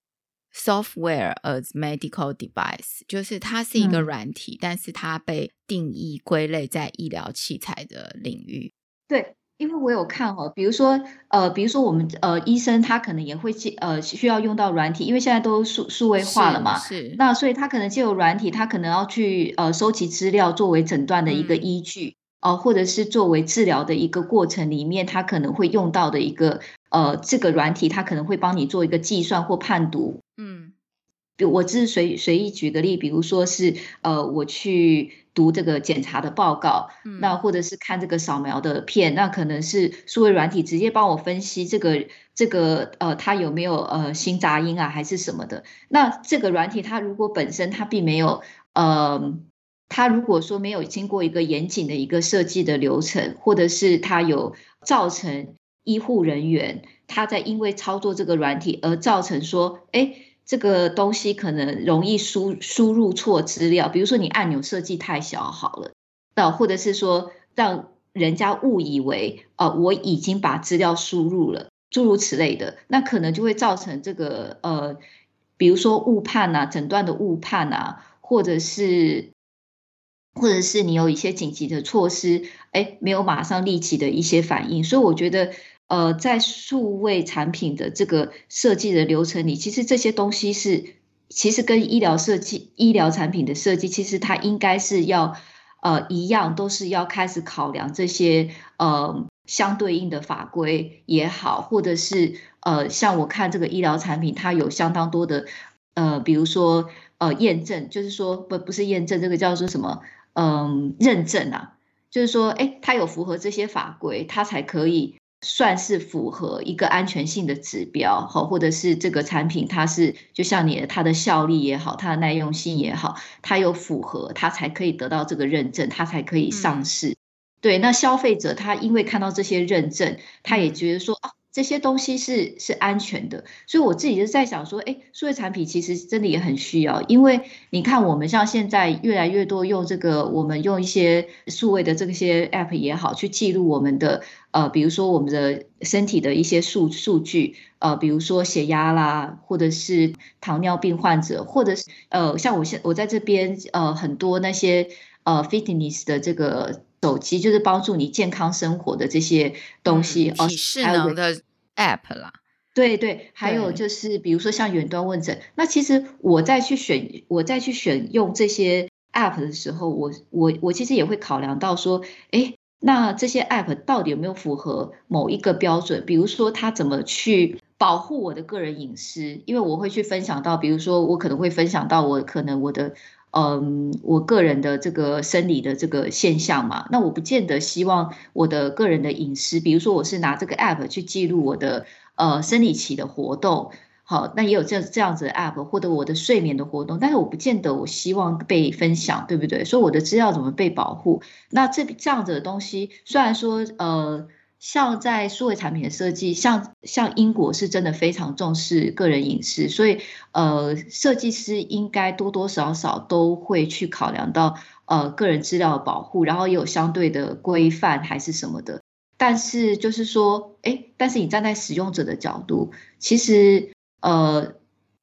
software as medical device，就是它是一个软体，嗯、但是它被定义归类在医疗器材的领域。对。因为我有看哦，比如说，呃，比如说我们呃医生他可能也会呃需要用到软体，因为现在都数数位化了嘛，是，是那所以他可能借由软体，他可能要去呃收集资料作为诊断的一个依据，哦、嗯呃，或者是作为治疗的一个过程里面，他可能会用到的一个呃这个软体，他可能会帮你做一个计算或判读，嗯，比如我只是随随意举个例，比如说是呃我去。读这个检查的报告，那或者是看这个扫描的片，那可能是数位软体直接帮我分析这个这个呃，它有没有呃心杂音啊，还是什么的？那这个软体它如果本身它并没有呃，它如果说没有经过一个严谨的一个设计的流程，或者是它有造成医护人员他在因为操作这个软体而造成说，哎。这个东西可能容易输输入错资料，比如说你按钮设计太小好了，那或者是说让人家误以为呃我已经把资料输入了，诸如此类的，那可能就会造成这个呃，比如说误判啊，诊断的误判啊，或者是或者是你有一些紧急的措施，哎，没有马上立即的一些反应，所以我觉得。呃，在数位产品的这个设计的流程里，其实这些东西是，其实跟医疗设计、医疗产品的设计，其实它应该是要，呃，一样，都是要开始考量这些，呃，相对应的法规也好，或者是，呃，像我看这个医疗产品，它有相当多的，呃，比如说，呃，验证，就是说，不，不是验证，这个叫做什么？嗯，认证啊，就是说，诶，它有符合这些法规，它才可以。算是符合一个安全性的指标，好，或者是这个产品它是就像你的它的效力也好，它的耐用性也好，它有符合，它才可以得到这个认证，它才可以上市。嗯、对，那消费者他因为看到这些认证，他也觉得说啊。这些东西是是安全的，所以我自己就在想说，哎，数位产品其实真的也很需要，因为你看我们像现在越来越多用这个，我们用一些数位的这些 app 也好，去记录我们的呃，比如说我们的身体的一些数数据，呃，比如说血压啦，或者是糖尿病患者，或者是呃，像我现我在这边呃，很多那些呃 fitness 的这个。手机就是帮助你健康生活的这些东西，哦、嗯，体适能的 app 啦。对对，还有就是比如说像远端问诊，那其实我在去选我在去选用这些 app 的时候，我我我其实也会考量到说，哎，那这些 App 到底有没有符合某一个标准？比如说，它怎么去保护我的个人隐私？因为我会去分享到，比如说，我可能会分享到我可能我的。嗯，我个人的这个生理的这个现象嘛，那我不见得希望我的个人的隐私，比如说我是拿这个 app 去记录我的呃生理期的活动，好，那也有这这样子的 app 或者我的睡眠的活动，但是我不见得我希望被分享，对不对？所以我的资料怎么被保护？那这这样子的东西，虽然说呃。像在数位产品的设计，像像英国是真的非常重视个人隐私，所以呃，设计师应该多多少少都会去考量到呃个人资料的保护，然后也有相对的规范还是什么的。但是就是说，哎，但是你站在使用者的角度，其实呃，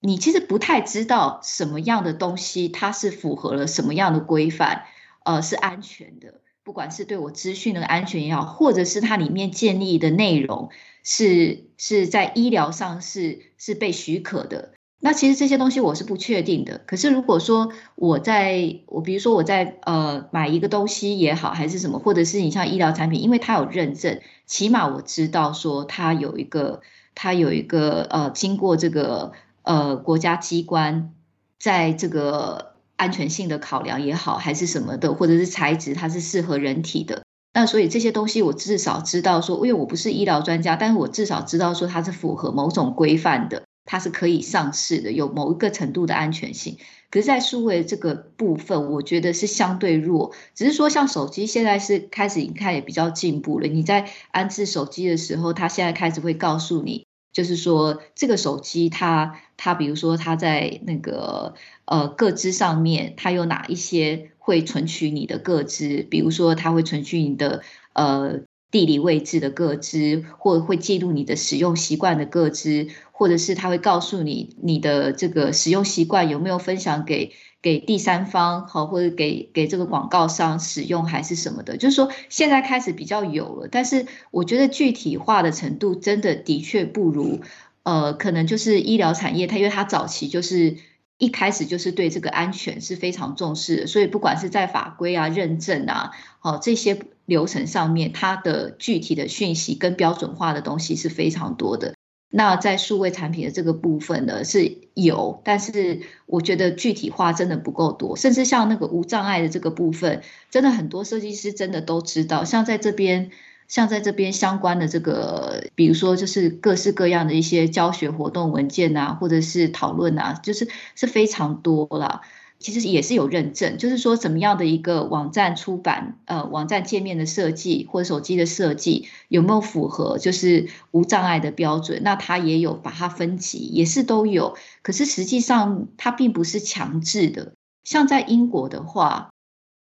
你其实不太知道什么样的东西它是符合了什么样的规范，呃，是安全的。不管是对我资讯的安全也好，或者是它里面建立的内容是是在医疗上是是被许可的，那其实这些东西我是不确定的。可是如果说我在我比如说我在呃买一个东西也好，还是什么，或者是你像医疗产品，因为它有认证，起码我知道说它有一个它有一个呃经过这个呃国家机关在这个。安全性的考量也好，还是什么的，或者是材质它是适合人体的，那所以这些东西我至少知道说，因为我不是医疗专家，但是我至少知道说它是符合某种规范的，它是可以上市的，有某一个程度的安全性。可是，在数位这个部分，我觉得是相对弱，只是说像手机现在是开始，你看也比较进步了。你在安置手机的时候，它现在开始会告诉你。就是说，这个手机它它，比如说它在那个呃个资上面，它有哪一些会存取你的个资？比如说，它会存取你的呃地理位置的个资，或会记录你的使用习惯的个资，或者是它会告诉你你的这个使用习惯有没有分享给。给第三方好，或者给给这个广告商使用还是什么的，就是说现在开始比较有了，但是我觉得具体化的程度真的的确不如，呃，可能就是医疗产业，它因为它早期就是一开始就是对这个安全是非常重视，所以不管是在法规啊、认证啊，好这些流程上面，它的具体的讯息跟标准化的东西是非常多的。那在数位产品的这个部分呢，是有，但是我觉得具体化真的不够多，甚至像那个无障碍的这个部分，真的很多设计师真的都知道，像在这边，像在这边相关的这个，比如说就是各式各样的一些教学活动文件啊，或者是讨论啊，就是是非常多啦。其实也是有认证，就是说怎么样的一个网站出版，呃，网站界面的设计或者手机的设计有没有符合就是无障碍的标准？那它也有把它分级，也是都有。可是实际上它并不是强制的。像在英国的话，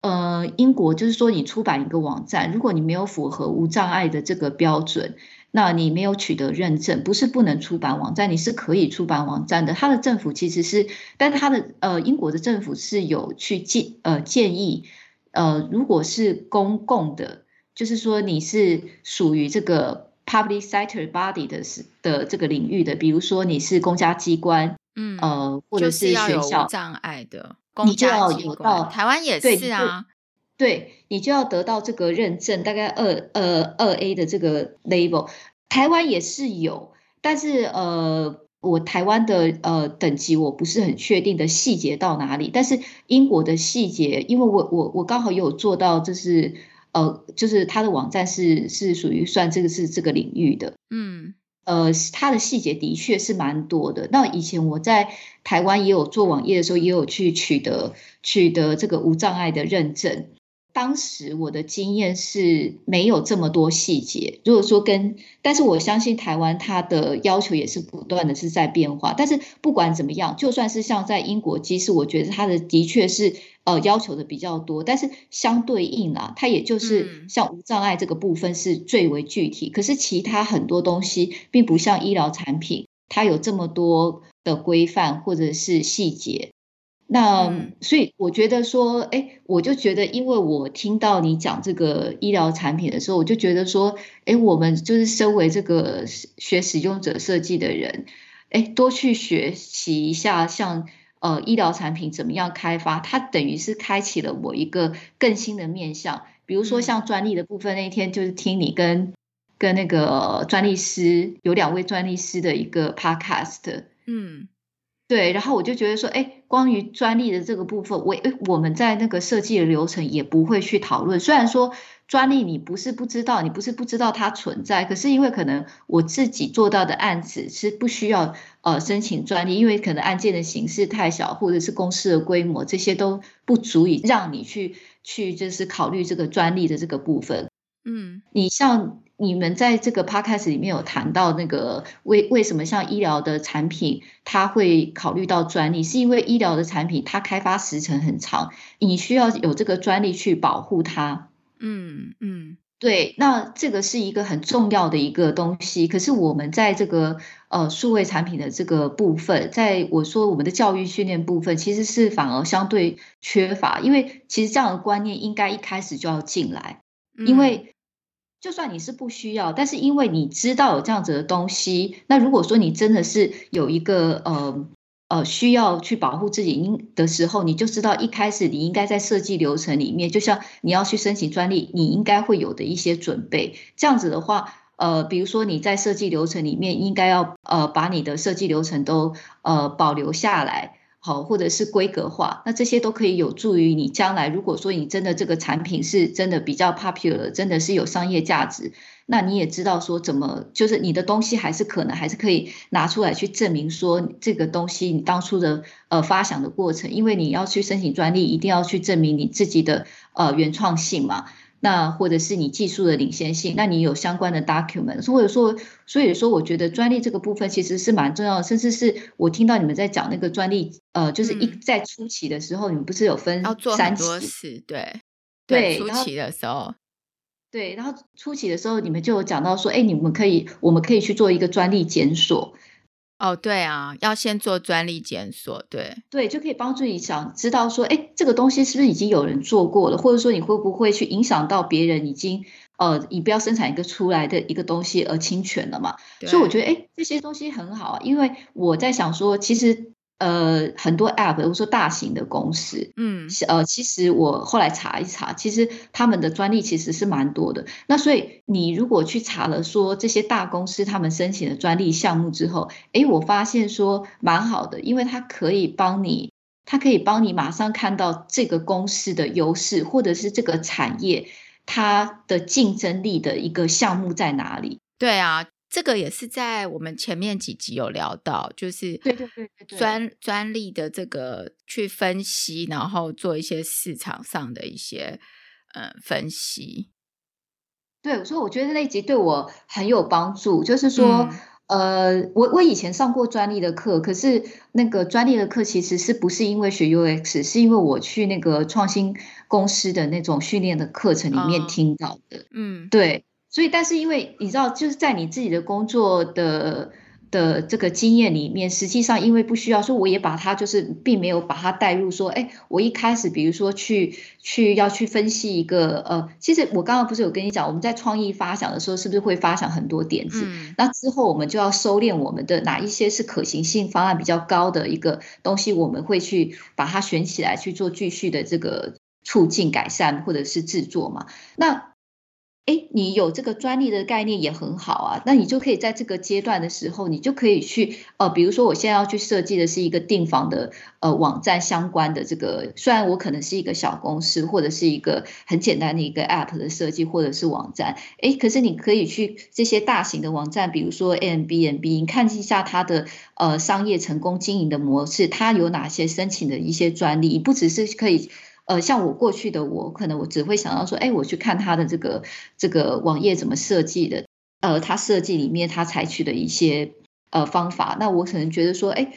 呃，英国就是说你出版一个网站，如果你没有符合无障碍的这个标准。那你没有取得认证，不是不能出版网站，你是可以出版网站的。它的政府其实是，但是他的呃，英国的政府是有去建呃建议，呃，如果是公共的，就是说你是属于这个 public sector body 的是的这个领域的，比如说你是公家机关，嗯呃，或者是学校，就是障碍的公家机关，台湾也是啊。对，你就要得到这个认证，大概二呃二 A 的这个 label，台湾也是有，但是呃，我台湾的呃等级我不是很确定的细节到哪里，但是英国的细节，因为我我我刚好有做到，就是呃，就是它的网站是是属于算这个是这个领域的，嗯，呃，它的细节的确是蛮多的。那以前我在台湾也有做网页的时候，也有去取得取得这个无障碍的认证。当时我的经验是没有这么多细节。如果说跟，但是我相信台湾它的要求也是不断的是在变化。但是不管怎么样，就算是像在英国，即使我觉得它的的确是呃要求的比较多，但是相对应啊，它也就是像无障碍这个部分是最为具体。可是其他很多东西并不像医疗产品，它有这么多的规范或者是细节。那所以我觉得说，哎，我就觉得，因为我听到你讲这个医疗产品的时候，我就觉得说，哎，我们就是身为这个学使用者设计的人，哎，多去学习一下，像呃医疗产品怎么样开发，它等于是开启了我一个更新的面向。比如说像专利的部分，那一天就是听你跟跟那个专利师有两位专利师的一个 podcast，嗯。对，然后我就觉得说，哎，关于专利的这个部分，我我们在那个设计的流程也不会去讨论。虽然说专利你不是不知道，你不是不知道它存在，可是因为可能我自己做到的案子是不需要呃申请专利，因为可能案件的形式太小，或者是公司的规模，这些都不足以让你去去就是考虑这个专利的这个部分。嗯，你像。你们在这个 podcast 里面有谈到那个为为什么像医疗的产品，它会考虑到专利，是因为医疗的产品它开发时程很长，你需要有这个专利去保护它。嗯嗯，对，那这个是一个很重要的一个东西。可是我们在这个呃数位产品的这个部分，在我说我们的教育训练部分，其实是反而相对缺乏，因为其实这样的观念应该一开始就要进来，因为。就算你是不需要，但是因为你知道有这样子的东西，那如果说你真的是有一个呃呃需要去保护自己应的时候，你就知道一开始你应该在设计流程里面，就像你要去申请专利，你应该会有的一些准备。这样子的话，呃，比如说你在设计流程里面应该要呃把你的设计流程都呃保留下来。好，或者是规格化，那这些都可以有助于你将来。如果说你真的这个产品是真的比较 popular，真的是有商业价值，那你也知道说怎么，就是你的东西还是可能还是可以拿出来去证明说这个东西你当初的呃发想的过程，因为你要去申请专利，一定要去证明你自己的呃原创性嘛。那或者是你技术的领先性，那你有相关的 document，或者说，所以说，我觉得专利这个部分其实是蛮重要的，甚至是我听到你们在讲那个专利，呃，就是一在初期的时候，嗯、你们不是有分要做很多事，对对，初期的时候，对，然后初期的时候，你们就有讲到说，哎，你们可以，我们可以去做一个专利检索。哦，对啊，要先做专利检索，对对，就可以帮助你想知道说，哎，这个东西是不是已经有人做过了，或者说你会不会去影响到别人已经呃，你不要生产一个出来的一个东西而侵权了嘛？所以我觉得，哎，这些东西很好啊，因为我在想说，其实。呃，很多 App，比如说大型的公司，嗯，呃，其实我后来查一查，其实他们的专利其实是蛮多的。那所以你如果去查了说这些大公司他们申请的专利项目之后，诶，我发现说蛮好的，因为它可以帮你，它可以帮你马上看到这个公司的优势，或者是这个产业它的竞争力的一个项目在哪里。对啊。这个也是在我们前面几集有聊到，就是对对对对专专利的这个去分析，然后做一些市场上的一些嗯分析。对，所以我觉得那一集对我很有帮助。就是说，嗯、呃，我我以前上过专利的课，可是那个专利的课其实是不是因为学 UX，是因为我去那个创新公司的那种训练的课程里面听到的。哦、嗯，对。所以，但是因为你知道，就是在你自己的工作的的这个经验里面，实际上因为不需要说，我也把它就是并没有把它带入说，哎，我一开始比如说去去要去分析一个呃，其实我刚刚不是有跟你讲，我们在创意发想的时候，是不是会发想很多点子？那之后我们就要收敛我们的哪一些是可行性方案比较高的一个东西，我们会去把它选起来去做继续的这个促进改善或者是制作嘛？那。哎，你有这个专利的概念也很好啊，那你就可以在这个阶段的时候，你就可以去呃，比如说我现在要去设计的是一个订房的呃网站相关的这个，虽然我可能是一个小公司或者是一个很简单的一个 App 的设计或者是网站，哎，可是你可以去这些大型的网站，比如说 A M B N B，你看一下它的呃商业成功经营的模式，它有哪些申请的一些专利，不只是可以。呃，像我过去的我，可能我只会想到说，哎，我去看他的这个这个网页怎么设计的，呃，他设计里面他采取的一些呃方法，那我可能觉得说，哎，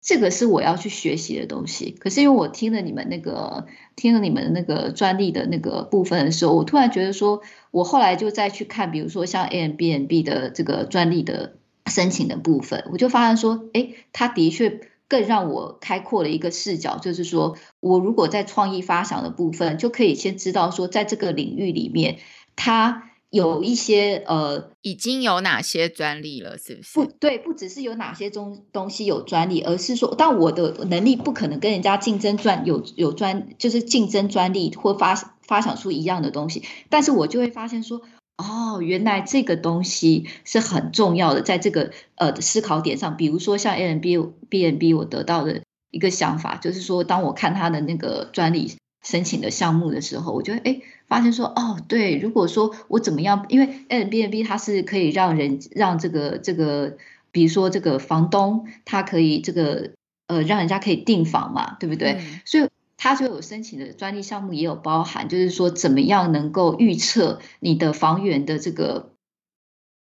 这个是我要去学习的东西。可是因为我听了你们那个听了你们那个专利的那个部分的时候，我突然觉得说，我后来就再去看，比如说像 A M B N B 的这个专利的申请的部分，我就发现说，哎，他的确。更让我开阔了一个视角，就是说我如果在创意发想的部分，就可以先知道说，在这个领域里面，它有一些呃，已经有哪些专利了？是不是？不对，不只是有哪些中东西有专利，而是说，但我的能力不可能跟人家竞争专有有专，就是竞争专利或发发想出一样的东西。但是我就会发现说，哦，原来这个东西是很重要的，在这个呃思考点上，比如说像 a n b b n b 我得到的一个想法就是说，当我看他的那个专利申请的项目的时候，我觉得哎。发现说哦，对，如果说我怎么样，因为 Airbnb 它是可以让人让这个这个，比如说这个房东他可以这个呃让人家可以订房嘛，对不对？嗯、所以他就有申请的专利项目也有包含，就是说怎么样能够预测你的房源的这个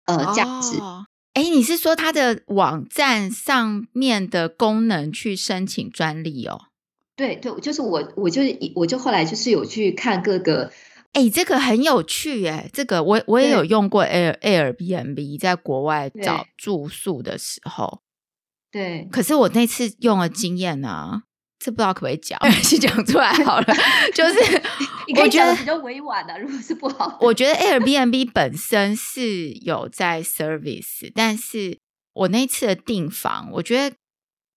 呃价值。哎、哦，你是说他的网站上面的功能去申请专利哦？对对，就是我我就是我就后来就是有去看各个。哎，这个很有趣哎，这个我我也有用过 Air Airbnb，在国外找住宿的时候，对。可是我那次用的经验呢，这不知道可不可以讲，先讲出来好了。就是我觉得比较委婉的，如果是不好，我觉得 Airbnb 本身是有在 service，但是我那次的订房，我觉得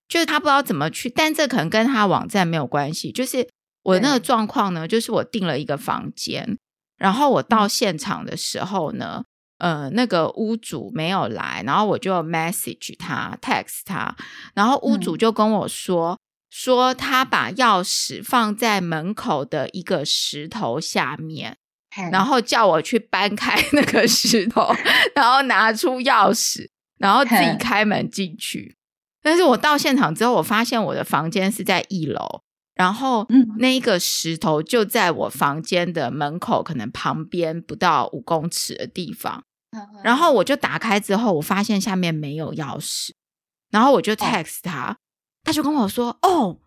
就是他不知道怎么去，但这可能跟他网站没有关系，就是。我的那个状况呢，就是我订了一个房间，然后我到现场的时候呢，呃，那个屋主没有来，然后我就 message 他，text 他，然后屋主就跟我说，嗯、说他把钥匙放在门口的一个石头下面，嗯、然后叫我去搬开 那个石头，然后拿出钥匙，然后自己开门进去。嗯、但是我到现场之后，我发现我的房间是在一楼。然后，那一个石头就在我房间的门口，可能旁边不到五公尺的地方。然后我就打开之后，我发现下面没有钥匙。然后我就 text 他，他就跟我说：“哦，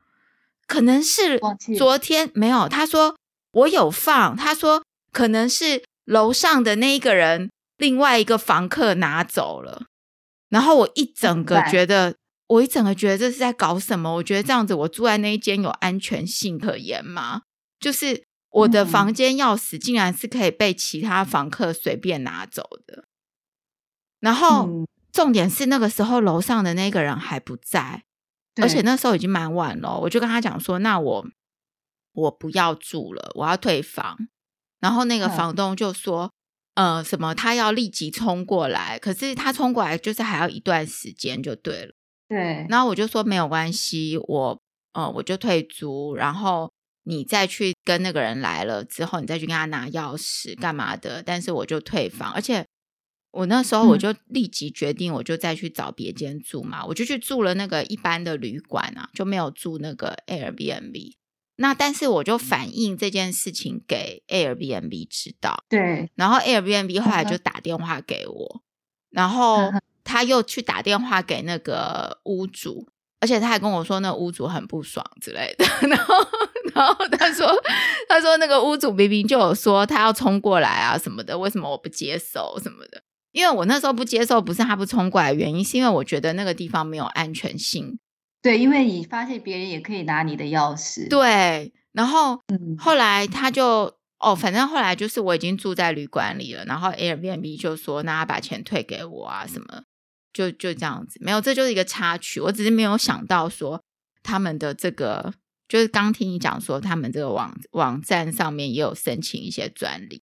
可能是昨天没有。”他说：“我有放。”他说：“可能是楼上的那一个人，另外一个房客拿走了。”然后我一整个觉得。我一整个觉得这是在搞什么？我觉得这样子，我住在那一间有安全性可言吗？就是我的房间钥匙竟然是可以被其他房客随便拿走的。然后重点是那个时候楼上的那个人还不在，而且那时候已经蛮晚了。我就跟他讲说：“那我我不要住了，我要退房。”然后那个房东就说：“呃，什么？他要立即冲过来，可是他冲过来就是还要一段时间，就对了。”对，然后我就说没有关系，我呃我就退租，然后你再去跟那个人来了之后，你再去跟他拿钥匙干嘛的？但是我就退房，而且我那时候我就立即决定，我就再去找别间住嘛，嗯、我就去住了那个一般的旅馆啊，就没有住那个 Airbnb。那但是我就反映这件事情给 Airbnb 知道，对，然后 Airbnb 后来就打电话给我，然后。他又去打电话给那个屋主，而且他还跟我说那屋主很不爽之类的。然后，然后他说：“他说那个屋主明明就有说他要冲过来啊什么的，为什么我不接受什么的？因为我那时候不接受，不是他不冲过来，原因是因为我觉得那个地方没有安全性。对，因为你发现别人也可以拿你的钥匙。对，然后后来他就。”哦，反正后来就是我已经住在旅馆里了，然后 Airbnb 就说，那他把钱退给我啊，什么，就就这样子，没有，这就是一个插曲。我只是没有想到说他们的这个，就是刚听你讲说他们这个网网站上面也有申请一些专利。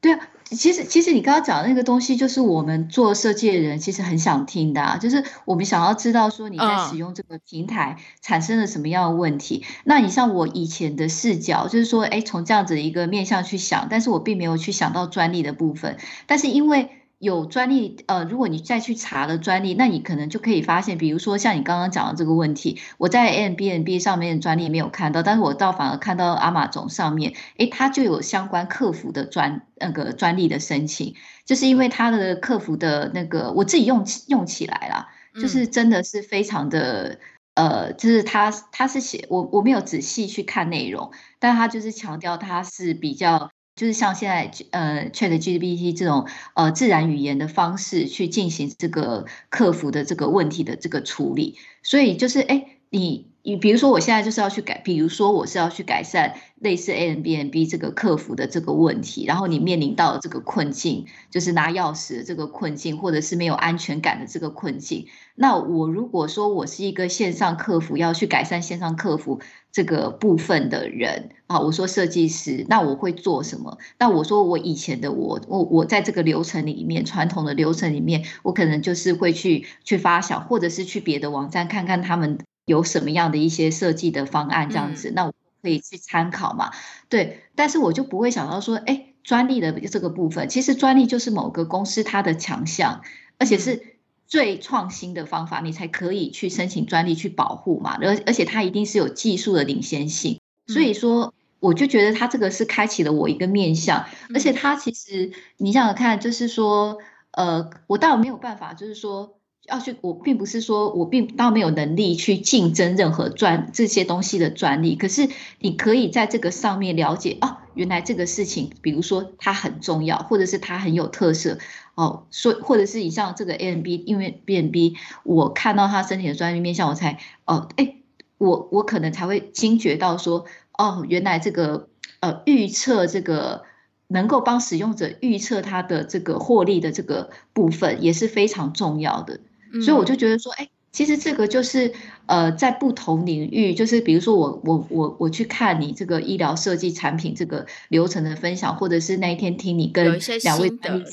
对啊，其实其实你刚刚讲的那个东西，就是我们做设计的人其实很想听的啊，就是我们想要知道说你在使用这个平台产生了什么样的问题。嗯。那你像我以前的视角，就是说，哎，从这样子一个面向去想，但是我并没有去想到专利的部分，但是因为。有专利，呃，如果你再去查了专利，那你可能就可以发现，比如说像你刚刚讲的这个问题，我在 Airbnb 上面的专利没有看到，但是我倒反而看到 Amazon 上面，诶，它就有相关客服的专那个专利的申请，就是因为它的客服的那个，我自己用用起来了，就是真的是非常的，呃，就是他，他是写我我没有仔细去看内容，但他就是强调他是比较。就是像现在呃，ChatGPT 这种呃自然语言的方式去进行这个客服的这个问题的这个处理，所以就是哎，你你比如说，我现在就是要去改，比如说我是要去改善类似 Airbnb 这个客服的这个问题，然后你面临到这个困境，就是拿钥匙这个困境，或者是没有安全感的这个困境。那我如果说我是一个线上客服，要去改善线上客服这个部分的人啊，我说设计师，那我会做什么？那我说我以前的我，我我在这个流程里面，传统的流程里面，我可能就是会去去发想，或者是去别的网站看看他们。有什么样的一些设计的方案这样子，嗯、那我可以去参考嘛？对，但是我就不会想到说，哎，专利的这个部分，其实专利就是某个公司它的强项，而且是最创新的方法，你才可以去申请专利去保护嘛。而而且它一定是有技术的领先性，所以说我就觉得它这个是开启了我一个面向，而且它其实你想想看，就是说，呃，我倒没有办法，就是说。要去，我并不是说我并倒没有能力去竞争任何专这些东西的专利，可是你可以在这个上面了解哦，原来这个事情，比如说它很重要，或者是它很有特色哦，说或者是以上这个 A N B，因为 B N B，我看到他申请的专利面向，我才哦，哎，我我可能才会惊觉到说，哦，原来这个呃预测这个能够帮使用者预测它的这个获利的这个部分也是非常重要的。所以我就觉得说，哎，其实这个就是呃，在不同领域，就是比如说我我我我去看你这个医疗设计产品这个流程的分享，或者是那一天听你跟两位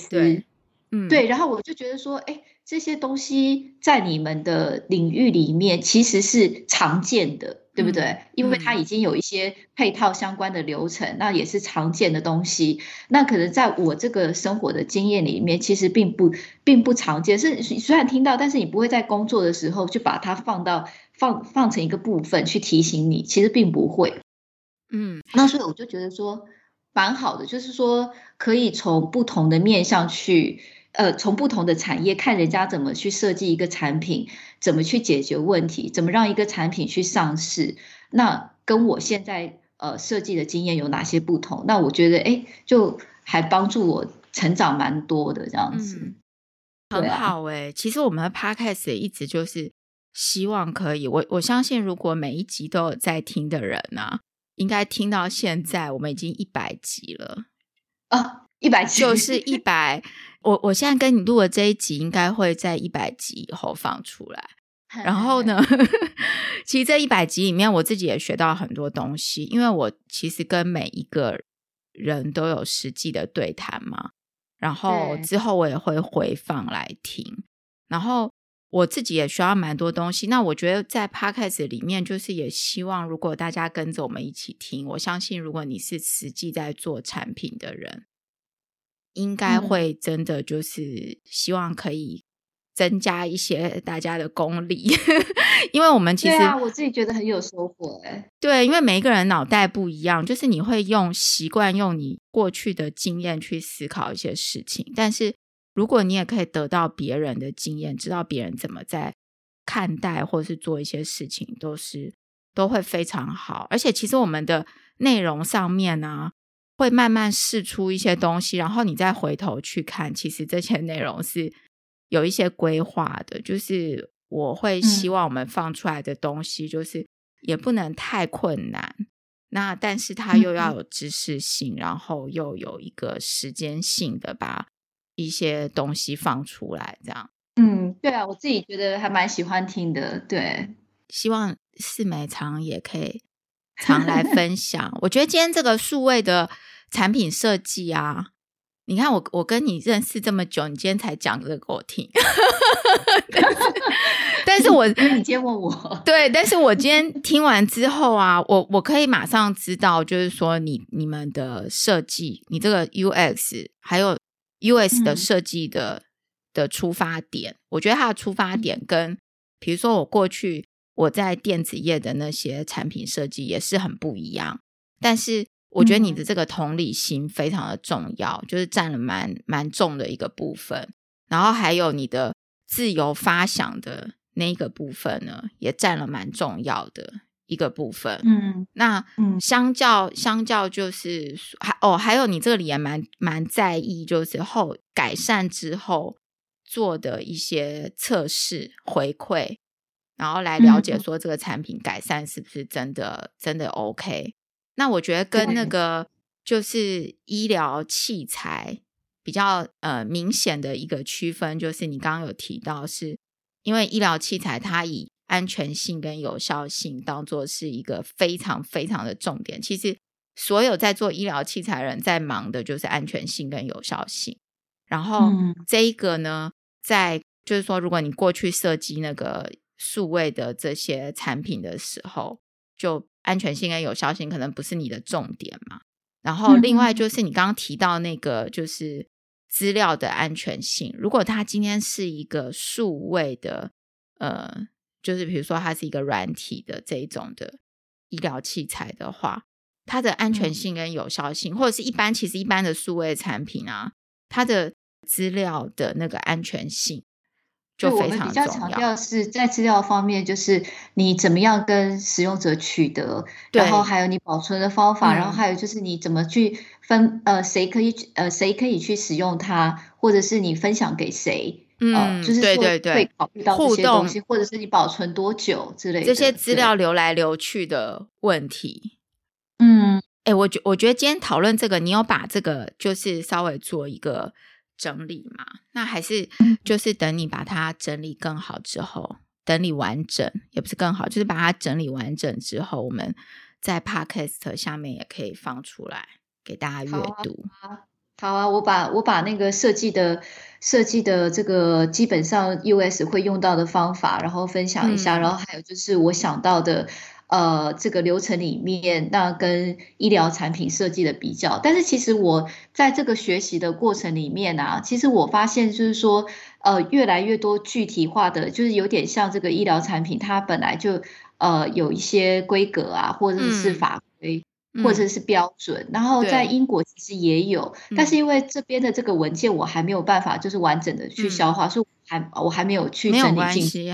对，嗯，对，然后我就觉得说，哎。这些东西在你们的领域里面其实是常见的，对不对？嗯、因为它已经有一些配套相关的流程，嗯、那也是常见的东西。那可能在我这个生活的经验里面，其实并不并不常见。是虽然听到，但是你不会在工作的时候去把它放到放放成一个部分去提醒你，其实并不会。嗯，那所以我就觉得说蛮好的，就是说可以从不同的面向去。呃，从不同的产业看人家怎么去设计一个产品，怎么去解决问题，怎么让一个产品去上市，那跟我现在呃设计的经验有哪些不同？那我觉得，哎，就还帮助我成长蛮多的这样子，嗯啊、很好哎。其实我们的 Podcast 也一直就是希望可以，我我相信如果每一集都有在听的人呢、啊，应该听到现在我们已经一百集了啊，一百集就是一百。我我现在跟你录的这一集，应该会在一百集以后放出来。然后呢，其实这一百集里面，我自己也学到很多东西，因为我其实跟每一个人都有实际的对谈嘛。然后之后我也会回放来听，然后我自己也学到蛮多东西。那我觉得在 Podcast 里面，就是也希望如果大家跟着我们一起听，我相信如果你是实际在做产品的人。应该会真的就是希望可以增加一些大家的功力，因为我们其实对啊，我自己觉得很有收获哎。对，因为每一个人脑袋不一样，就是你会用习惯用你过去的经验去思考一些事情，但是如果你也可以得到别人的经验，知道别人怎么在看待或是做一些事情，都是都会非常好。而且其实我们的内容上面呢、啊。会慢慢试出一些东西，然后你再回头去看，其实这些内容是有一些规划的。就是我会希望我们放出来的东西，就是也不能太困难，嗯、那但是它又要有知识性，嗯、然后又有一个时间性的把一些东西放出来，这样。嗯，对啊，我自己觉得还蛮喜欢听的。对，希望四美常也可以。常来分享，我觉得今天这个数位的产品设计啊，你看我我跟你认识这么久，你今天才讲这个给我听，但是，但是我你今天问我，对，但是我今天听完之后啊，我我可以马上知道，就是说你你们的设计，你这个 UX 还有 US 的设计的、嗯、的出发点，我觉得它的出发点跟，比如说我过去。我在电子业的那些产品设计也是很不一样，但是我觉得你的这个同理心非常的重要，嗯、就是占了蛮蛮重的一个部分。然后还有你的自由发想的那一个部分呢，也占了蛮重要的一个部分。嗯，那嗯，相较相较就是还哦，还有你这里也蛮蛮在意，就是后改善之后做的一些测试回馈。然后来了解说这个产品改善是不是真的真的 OK。那我觉得跟那个就是医疗器材比较呃明显的一个区分，就是你刚刚有提到是，因为医疗器材它以安全性跟有效性当做是一个非常非常的重点。其实所有在做医疗器材人在忙的就是安全性跟有效性。然后这一个呢，在就是说，如果你过去设计那个数位的这些产品的时候，就安全性跟有效性可能不是你的重点嘛。然后另外就是你刚刚提到那个就是资料的安全性，如果它今天是一个数位的，呃，就是比如说它是一个软体的这一种的医疗器材的话，它的安全性跟有效性，或者是一般其实一般的数位产品啊，它的资料的那个安全性。就我们比较强调是在资料方面，就是你怎么样跟使用者取得，然后还有你保存的方法，然后还有就是你怎么去分呃谁可以呃谁可以去使用它，或者是你分享给谁，嗯，就是说会考虑到这些东西，互动，或者是你保存多久之类的这些资料流来流去的问题。嗯，哎，我觉我觉得今天讨论这个，你有把这个就是稍微做一个。整理嘛，那还是就是等你把它整理更好之后，整理完整也不是更好，就是把它整理完整之后，我们在 Podcast 下面也可以放出来给大家阅读。好啊，好啊，我把我把那个设计的设计的这个基本上 US 会用到的方法，然后分享一下，嗯、然后还有就是我想到的。呃，这个流程里面，那跟医疗产品设计的比较，但是其实我在这个学习的过程里面啊，其实我发现就是说，呃，越来越多具体化的，就是有点像这个医疗产品，它本来就呃有一些规格啊，或者是法规。嗯或者是标准，嗯、然后在英国其实也有，但是因为这边的这个文件我还没有办法就是完整的去消化，嗯、所以我还我还没有去。没有关系，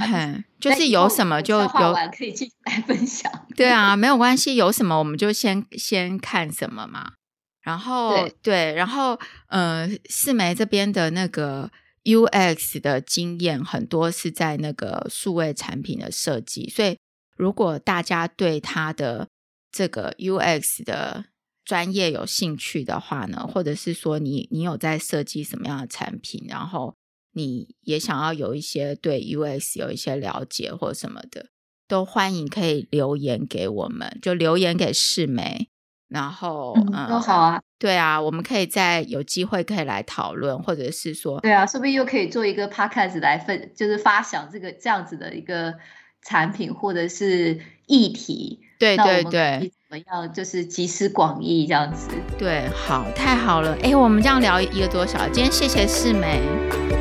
就是有什么就有可以进来分享。对啊，没有关系，有什么我们就先先看什么嘛。然后对，对，然后呃，四梅这边的那个 UX 的经验很多是在那个数位产品的设计，所以如果大家对他的这个 UX 的专业有兴趣的话呢，或者是说你你有在设计什么样的产品，然后你也想要有一些对 U S 有一些了解或什么的，都欢迎可以留言给我们，就留言给世玫，然后嗯，嗯都好啊，对啊，我们可以再有机会可以来讨论，或者是说，对啊，说不定又可以做一个 podcast 来分，就是发想这个这样子的一个产品或者是议题。对对对，怎么样？就是集思广益这样子。对，好，太好了。哎，我们这样聊一个多小时，今天谢谢世玫。